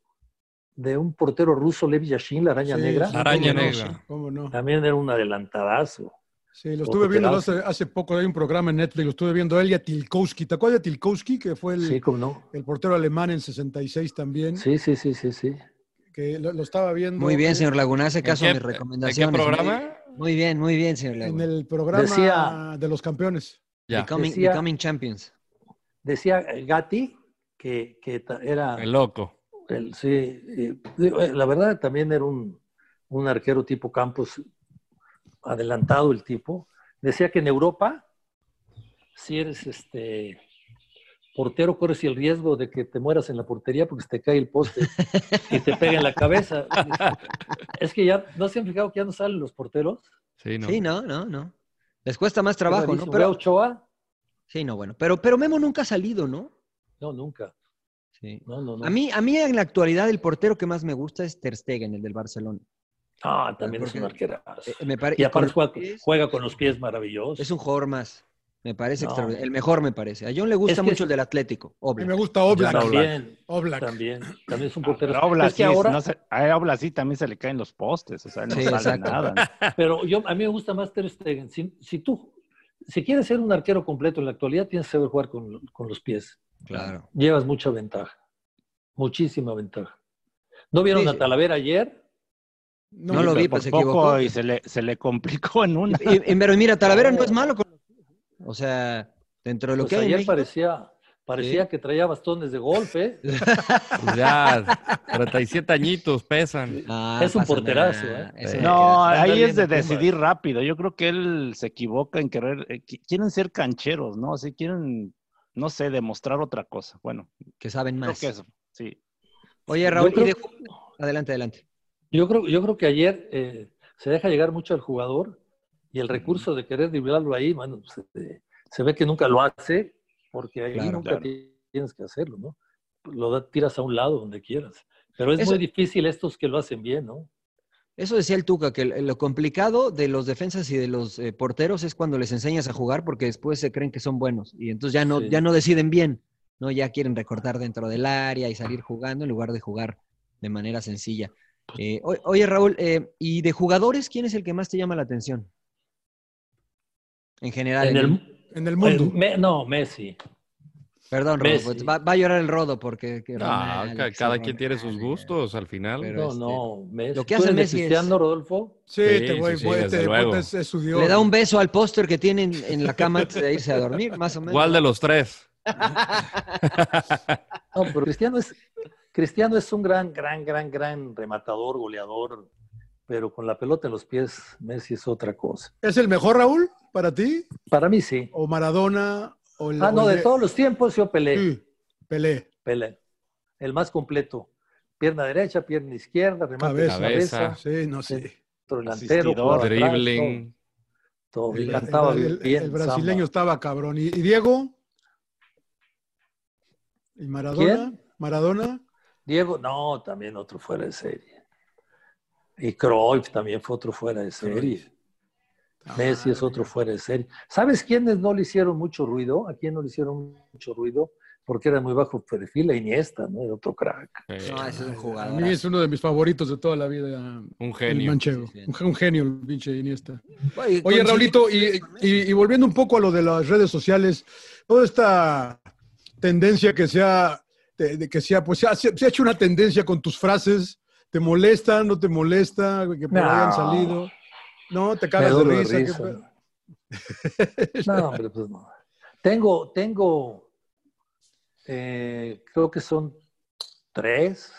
de un portero ruso, Lev Yashin, la araña Sí, negra. sí, Araña cómo no, negra. sí, cómo no. También era un adelantadazo. Sí, lo estuve viendo hace, hace poco, hay un programa en Netflix, lo estuve viendo él y a Tilkowski. ¿Te acuerdas de Tilkowski, que fue el, Sí, cómo no. el portero alemán en 66 también? Sí, sí, sí, sí, sí. Que lo, lo estaba viendo. Muy bien, señor Laguna. Hace ¿En caso qué- a mis ¿En recomendaciones. qué programa? Muy bien, muy bien, señor En Laguna. el programa Decía- de los campeones. Ya. Becoming, Decía- Becoming Champions. Decía Gatti que, que era El loco. El- sí, y, eh, la verdad también era un, un arquero tipo Campos adelantado el tipo. Decía que en Europa, si eres este portero, corres el riesgo de que te mueras en la portería porque se te cae el poste y te pega en la cabeza. Es que ya, ¿no se han fijado que ya no salen los porteros? Sí, no. Sí, no, no, no. Les cuesta más trabajo, ¿no? Pero, ¿Ve a Ochoa? sí, no, bueno. Pero, pero Memo nunca ha salido, ¿no? No, nunca. Sí. No, no, no. A mí, a mí en la actualidad el portero que más me gusta es Ter Stegen, el del Barcelona. Ah, también es un arquerazo. Eh, me pare- Y aparte juega, pies, juega con los pies maravillosos. es un jugador más. Me parece No. extraordinario. El mejor me parece. A John le gusta Es que mucho es- el del Atlético. A mí Oblak. me gusta Oblak. También, Oblak. también, también es un Ah, portero. pero Oblak es que sí, ahora, no se- a Oblak sí también se le caen los postes, o sea, no Sí, sale exacto. nada. pero yo, a mí me gusta más Ter Stegen. Si, si tú, si quieres ser un arquero completo en la actualidad, tienes que saber jugar con, con los pies. Claro. Llevas mucha ventaja, muchísima ventaja. ¿No vieron Sí, a. Talavera ayer? No lo vi, pues se poco equivocó. y se le, se le complicó en una. Y- y- pero mira, Talavera no es malo con. O sea, dentro de lo Pues que hay en ayer México, parecía, parecía que traía bastones de golf, ¿eh? Pues ya, 37 añitos pesan. Ah, Es un porterazo. ¿eh? No, ahí es de decidir rápido. Yo creo que él se equivoca en querer. eh, qui- quieren ser cancheros, ¿no? Si quieren, no sé, demostrar otra cosa. Bueno, Que saben creo más. que eso, sí. Oye, Raúl, Yo creo- y de- adelante, adelante. Yo creo, yo creo que ayer eh, se deja llegar mucho al jugador y el recurso de querer driblarlo ahí, bueno, se, se ve que nunca lo hace porque ahí Claro, nunca claro. tienes que hacerlo, ¿no? Lo da- tiras a un lado donde quieras. Pero es Eso- muy difícil estos que lo hacen bien, ¿no? Eso decía el Tuca, que lo complicado de los defensas y de los eh, porteros es cuando les enseñas a jugar porque después se creen que son buenos y entonces ya no, Sí. ya no deciden bien, ¿no? Ya quieren recortar dentro del área y salir jugando en lugar de jugar de manera sencilla. Eh, o- oye, Raúl, eh, ¿y de jugadores quién es el que más te llama la atención? En general. En el- En el mundo. en Me- no, Messi. Perdón, Rodo, pues va, va a llorar el Rodo porque... que No, cada quien tiene sus gustos al final. Pero no, este, no, Messi. lo que ¿Tú hace Messi es- Rodolfo? Sí, Sí, este güey, sí, sí, güey, desde este luego. puta es, es su dios. Le da un beso al póster que tiene en, en la cama antes de irse a dormir, más o menos. ¿Cuál de los tres? No, pero Cristiano es, Cristiano es un gran, gran, gran, gran rematador, goleador, pero con la pelota en los pies, Messi es otra cosa. ¿Es el mejor, Raúl, para ti? Para mí sí. ¿O Maradona? Ah, no, de todos los tiempos yo Pelé. Sí, Pelé. Pelé. El más completo. Pierna derecha, pierna izquierda, remate Cabeza. de cabeza, Sí, no sé. centro delantero, Dribbling. todo, todo. El, cantaba el- el- bien. el brasileño samba. estaba cabrón. ¿Y, y Diego? ¿Y Maradona? ¿Quién? ¿Maradona? Diego, no, también otro fuera de serie. Y Cruyff también fue otro fuera de serie. Messi es otro fuera de serie. ¿Sabes quiénes no le hicieron mucho ruido? ¿A quién no le hicieron mucho ruido? Porque era muy bajo perfil, la Iniesta, ¿no? Era otro crack. No, ese es un A jugador. mí es uno de mis favoritos de toda la vida. un El genio. manchego. Sí, sí. Un, un genio, el pinche Iniesta. Oye, Raulito, y, y- y volviendo un poco a lo de las redes sociales, toda esta tendencia que se ha, de- de que se ha, pues se ha, se ha hecho una tendencia con tus frases, ¿te molesta, no te molesta, que por ahí han No. salido? No, te cagas de risa. No, hombre, pues no. Tengo, tengo, eh, creo que son tres.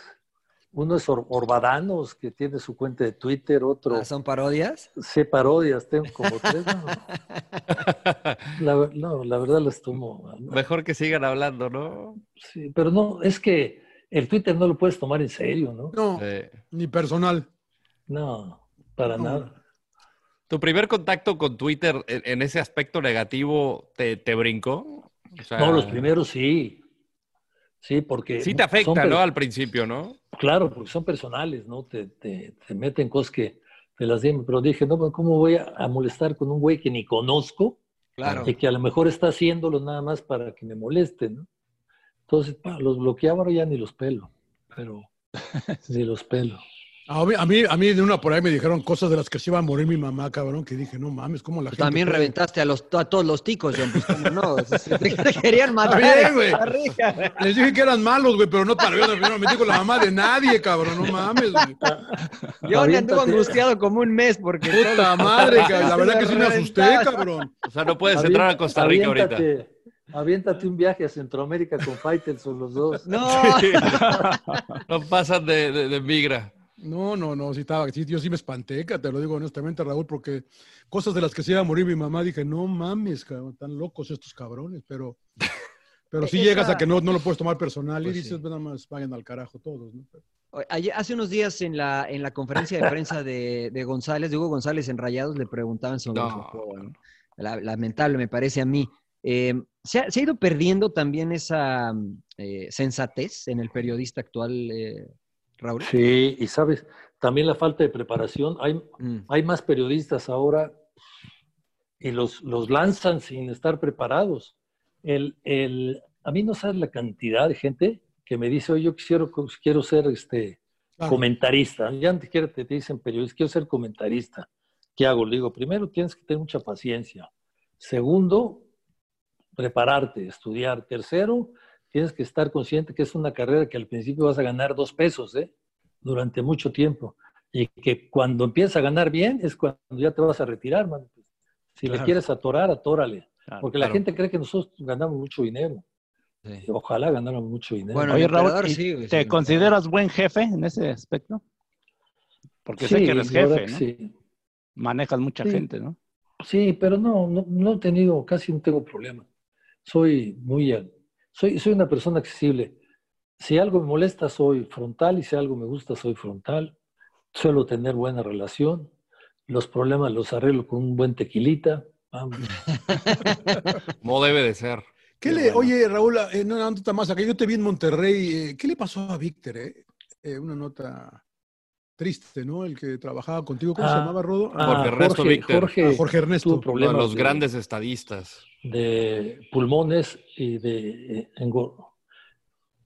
Uno es Or- Orbadanos, que tiene su cuenta de Twitter, otro Ah, ¿Son parodias? se parodias, tengo como tres. No, la, no, la verdad las tomo. ¿no? Mejor que sigan hablando, ¿no? Sí, pero no, es que el Twitter no lo puedes tomar en serio, ¿no? No, ni personal. No, para No. nada. ¿Tu primer contacto con Twitter en, en ese aspecto negativo te, te brincó? O sea, No, los primeros sí. Sí, porque... Sí te afecta, ¿no? Al principio, ¿no? Claro, porque son personales, ¿no? Te, te, te meten cosas que te las dicen, pero dije, no, pues, ¿cómo voy a, a molestar con un güey que ni conozco? Claro. Y que a lo mejor está haciéndolo nada más para que me moleste, ¿no? Entonces, pa, los bloqueaba, ahora ya ni los pelo, pero ni los pelo. A mí, a mí, a mí de una por ahí me dijeron cosas de las que se iba a morir mi mamá, cabrón, que dije, no mames, ¿cómo la Pues gente... también puede? reventaste a, los, a todos los ticos, John. Pues, ¿cómo no? Te, te querían matar. bien, güey. Costa Rica, güey. Les dije que eran malos, güey, pero no para yo no me con la mamá de nadie, cabrón, no mames, güey. Yo me anduvo angustiado como un mes porque... Puta madre, cabrón, la verdad que sí me asusté, cabrón. O sea, no puedes entrar a Costa Rica ahorita. Aviéntate- un viaje a Centroamérica con Faitelson los dos. No, No pasan de, de, de migra. No, no, no, sí estaba, sí, yo sí me espanté, te lo digo honestamente, Raúl, porque cosas de las que se iba a morir mi mamá, dije, no mames, cabrón, están locos estos cabrones, pero, pero sí Esa- llegas a que no, no lo puedes tomar personal y Pues dices, sí. nada más vayan al carajo todos, ¿no? Ayer- hace unos días en la, en la conferencia de prensa de, de González, de Hugo González en Rayados, le preguntaban sobre No. su juego, ¿no? La- lamentable, me parece a mí. Eh, ¿se, ha, se ha ido perdiendo también esa eh, sensatez en el periodista actual, eh, Raúl? Sí, y sabes, también la falta de preparación. Hay, Mm, hay más periodistas ahora y los, los lanzan sin estar preparados. El, el, a mí no sabes la cantidad de gente que me dice, oye, yo quisiera, quiero ser este, Claro. comentarista. Ya ni siquiera te, te dicen periodista, quiero ser comentarista. ¿Qué hago? Le digo, primero tienes que tener mucha paciencia. Segundo, prepararte, estudiar. Tercero, tienes que estar consciente que es una carrera que al principio vas a ganar dos pesos, ¿eh? Durante mucho tiempo. Y que cuando empiezas a ganar bien es cuando ya te vas a retirar, man. Si le Claro. quieres atorar, atórale. Claro, Porque la claro. gente cree que nosotros ganamos mucho dinero. sí. Ojalá ganáramos mucho dinero. Bueno, Oye, Raúl, emperador ¿y sí, ¿te sí, consideras buen jefe en ese aspecto? Porque sé que eres jefe, ¿no? sí. Manejas mucha Sí. gente, ¿no? Sí, pero no, no, no he tenido, casi no tengo problema. Soy muy, soy, soy una persona accesible. Si algo me molesta, soy frontal y si algo me gusta, soy frontal. Suelo tener buena relación. Los problemas los arreglo con un buen tequilita. Vamos. Como debe de ser. ¿Qué le, bueno. oye, Raúl, eh, no, una nota más acá, yo te vi en Monterrey, eh, ¿qué le pasó a Víctor, eh? Eh, una nota triste, ¿no? El que trabajaba contigo, ¿cómo se Ah, llamaba, Rodo? Ah, Jorge Ernesto Víctor. Jorge, Ah, Jorge Ernesto. tuvo Uno de problemas los de- grandes estadistas. de pulmones y de eh, engor-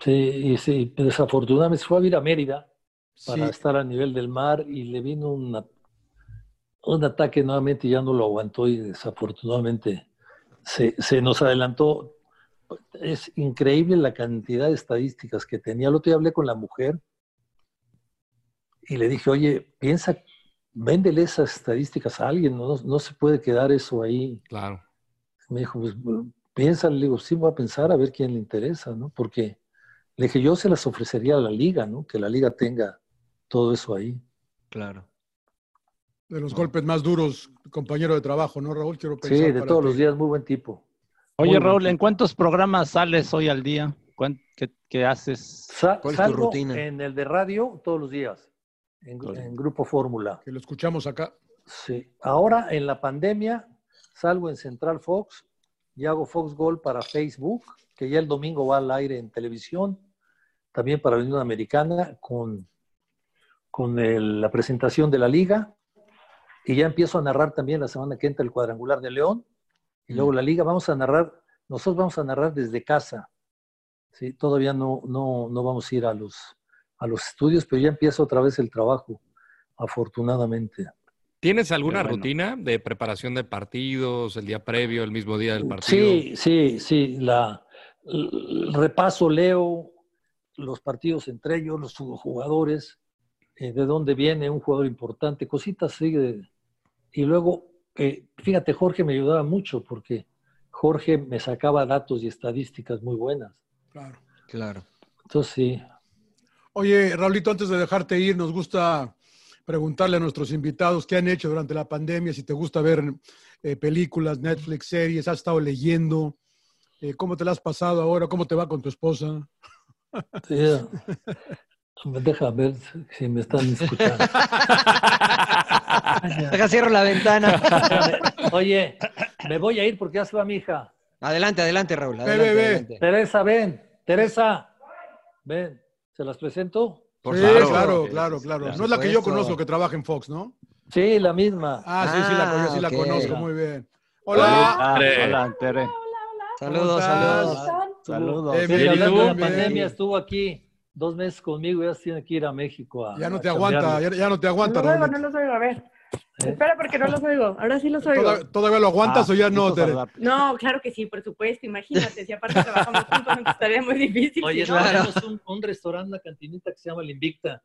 Sí, y sí, desafortunadamente fue a vivir a Mérida para Sí. estar a nivel del mar y le vino una- un ataque nuevamente y ya no lo aguantó y desafortunadamente se, se nos adelantó. Es increíble la cantidad de estadísticas que tenía. El otro día hablé con la mujer y le dije, oye, piensa, véndele esas estadísticas a alguien, no, no se puede quedar eso ahí. Claro. Me dijo, pues piensa, le digo, sí, voy a pensar a ver quién le interesa, ¿no? Porque le dije, yo se las ofrecería a la liga, ¿no? Que la liga tenga todo eso ahí. Claro. De los golpes más duros, compañero de trabajo, ¿no, Raúl? Quiero Sí, pensar de para todos ti. los días, muy buen tipo. Oye, Muy Raúl, ¿en cuántos programas sales hoy al día? ¿Cuán- ¿Qué, qué haces? Sa- ¿Cuál es tu rutina? en el de radio todos los días, en, Grupo Fórmula. Que lo escuchamos acá. Sí. Ahora, en la pandemia, salgo en Central Fox y hago Fox Gold para Facebook, que ya el domingo va al aire en televisión, también para la Unión Americana, con, con el- la presentación de la liga. Y ya empiezo a narrar también la semana que entra el cuadrangular de León. Y luego la liga, vamos a narrar, nosotros vamos a narrar desde casa. ¿sí? Todavía no, no, no vamos a ir a los, a los estudios, pero ya empieza otra vez el trabajo, afortunadamente. ¿Tienes alguna bueno. rutina de preparación de partidos, el día previo, el mismo día del partido? Sí, sí, sí. La, el repaso, leo los partidos entre ellos, los jugadores, eh, de dónde viene un jugador importante, cositas así. de- y luego, eh, fíjate, Jorge me ayudaba mucho porque Jorge me sacaba datos y estadísticas muy buenas. Claro. Claro. Entonces, sí. Oye, Raulito, antes de dejarte ir, nos gusta preguntarle a nuestros invitados qué han hecho durante la pandemia, si te gusta ver eh, películas, Netflix, series, has estado leyendo, eh, cómo te la has pasado ahora, cómo te va con tu esposa. sí. Deja ver si me están escuchando. Deja cierro la ventana. Oye, me voy a ir porque ya se va mi hija. Adelante, adelante, Raúl. Ve, adelante, ve, ve. adelante. Teresa, ven. Teresa, ven. ¿Se las presento? Por sí, claro. claro, claro, claro. No es la que yo conozco que trabaja en Fox, ¿no? Sí, la misma. Ah, sí, sí, la, yo sí la Ah, ok. conozco muy bien. Hola, Hola. Tere. hola, Tere. Saludos, saludos. Saludos. Eh, Sí, hablando de la pandemia, estuvo aquí dos meses conmigo, ya se tiene que ir a México. A, Ya no te aguanta, ya, ya no te aguanta, no no los oigo, a ver. ¿Eh? Espera, porque no los oigo. Ahora sí los oigo. ¿Toda- ¿Todavía lo aguantas Ah, o ya no, Tere? No, claro que sí, por supuesto. Imagínate, si aparte trabajamos juntos, entonces estaría muy difícil. Oye, si no. tenemos un, un restaurante, una cantinita que se llama La Invicta.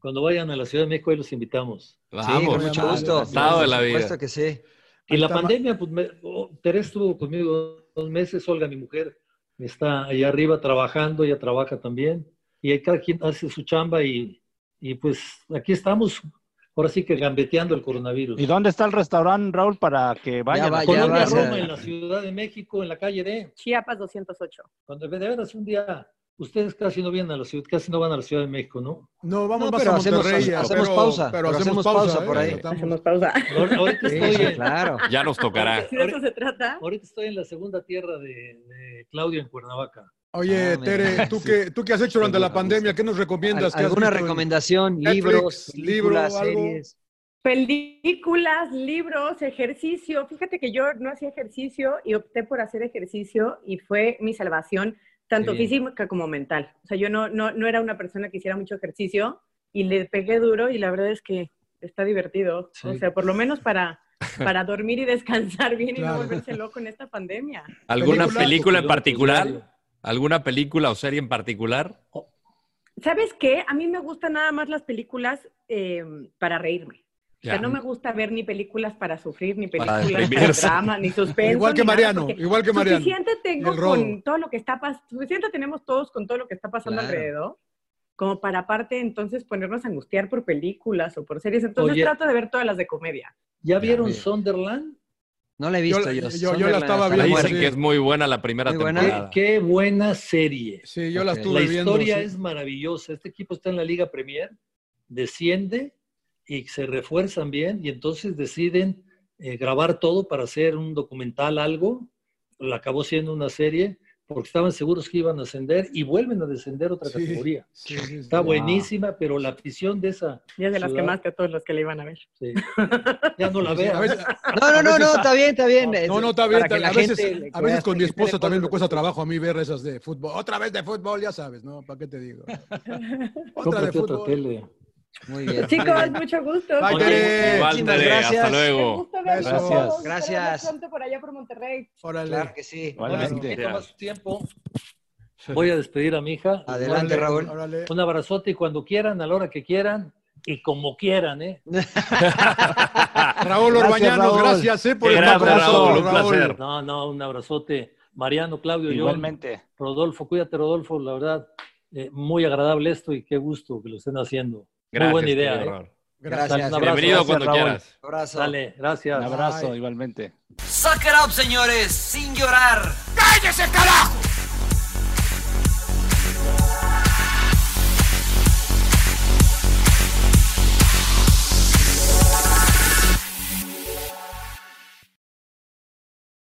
Cuando vayan a la Ciudad de México, ahí los invitamos. Sí, Vamos. con mucho gusto. Encantado de la Por vida. supuesto que sí. Y la pandemia, pues me, oh, Teresa estuvo conmigo dos meses, Olga, mi mujer, está allá arriba trabajando, ella trabaja también, y ahí cada quien hace su chamba y, y pues aquí estamos, ahora sí que gambeteando el coronavirus. ¿Y dónde está el restaurante, Raúl, para que vayan? vaya, Colonia Roma, en la Ciudad de México, en la calle D. Chiapas 208. Cuando de veras un día, ustedes casi no vienen a la ciudad, casi no van a la Ciudad de México, ¿no? No, vamos No, más a hacemos- Monterrey. hacemos pero- pausa, Pero pero hacemos hacemos pausa, pausa por ¿eh? ahí. Hacemos pausa. Ahor- Ahorita estoy, en, claro. Ya nos tocará. Si de eso se trata. ahorita estoy en la segunda tierra de, de Claudio en Cuernavaca. Oye, Ah. Tere, ¿tú qué, ¿tú qué has hecho durante la pandemia? ¿Qué nos recomiendas? ¿Qué has ¿Alguna recomendación? Netflix, libros, libro, películas, algo? series. Películas, libros, ejercicio. Fíjate que yo no hacía ejercicio y opté por hacer ejercicio y fue mi salvación, tanto física como mental. O sea, yo no, no, no era una persona que hiciera mucho ejercicio y le pegué duro y la verdad es que está divertido. Sí. O sea, por lo menos para, para dormir y descansar bien y no volverse loco en esta pandemia. ¿Alguna Película. película en particular? ¿Alguna película o serie en particular? ¿Sabes qué? A mí me gustan nada más las películas eh, para reírme. O sea, Ya. no me gusta ver ni películas para sufrir, ni Para películas de drama, ni suspenso. Igual que nada, Mariano, igual que Mariano. Suficiente tengo con todo lo que está pasando, suficiente tenemos todos con todo lo que está pasando Claro. alrededor, como para aparte entonces ponernos a angustiar por películas o por series. Entonces Oye. trato de ver todas las de comedia. ¿Ya vieron. Sunderland? No la he visto la- yo. yo- yo la estaba la viendo, Dicen sí. que es muy buena la primera Muy buena. Qué, temporada. qué buena serie. Sí, yo la estuve La viendo. historia sí. es maravillosa. Este equipo está en la Liga Premier, desciende y se refuerzan bien y entonces deciden eh, grabar todo para hacer un documental, algo. Lo acabó siendo una serie porque estaban seguros que iban a ascender y vuelven a descender otra Sí, categoría. sí, sí, sí. Está buenísima, pero la afición de esa Y es de las que más que a todos los que le iban a ver. sí. ya no la veces- No, no, no, no, está bien, está bien. No, no, está bien. A veces, gente a veces con mi esposa también me de cuesta trabajo a mí ver esas de fútbol. Otra vez de fútbol, ya sabes, ¿no? ¿Para qué te digo? Otra de Cómprate otra fútbol. tele. Muy bien. muy Chicos, bien. mucho gusto. Bye, Tere. Gracias. hasta luego. gusto verlos vemos Gracias. pronto por allá por Monterrey. Órale. Claro que sí. Igualmente. Más tiempo. Voy a despedir a mi hija. Adelante, Órale, Raúl. órale. Un abrazote y cuando quieran, a la hora que quieran y como quieran, ¿eh? Raúl Gracias, Orbañanos, Raúl. gracias eh, por el abrazo, un placer. No, no, un abrazote. Mariano, Claudio, yo, Igualmente. Rodolfo, cuídate, Rodolfo, la verdad, eh, muy agradable esto y qué gusto que lo estén haciendo. Gracias, muy buena idea, ¿eh? Gracias. Un abrazo. Bienvenido Gracias, cuando Raúl. quieras. Abrazo. Dale, gracias. Un abrazo, Bye. igualmente. Suck it up, señores, sin llorar. ¡Cállese, carajo!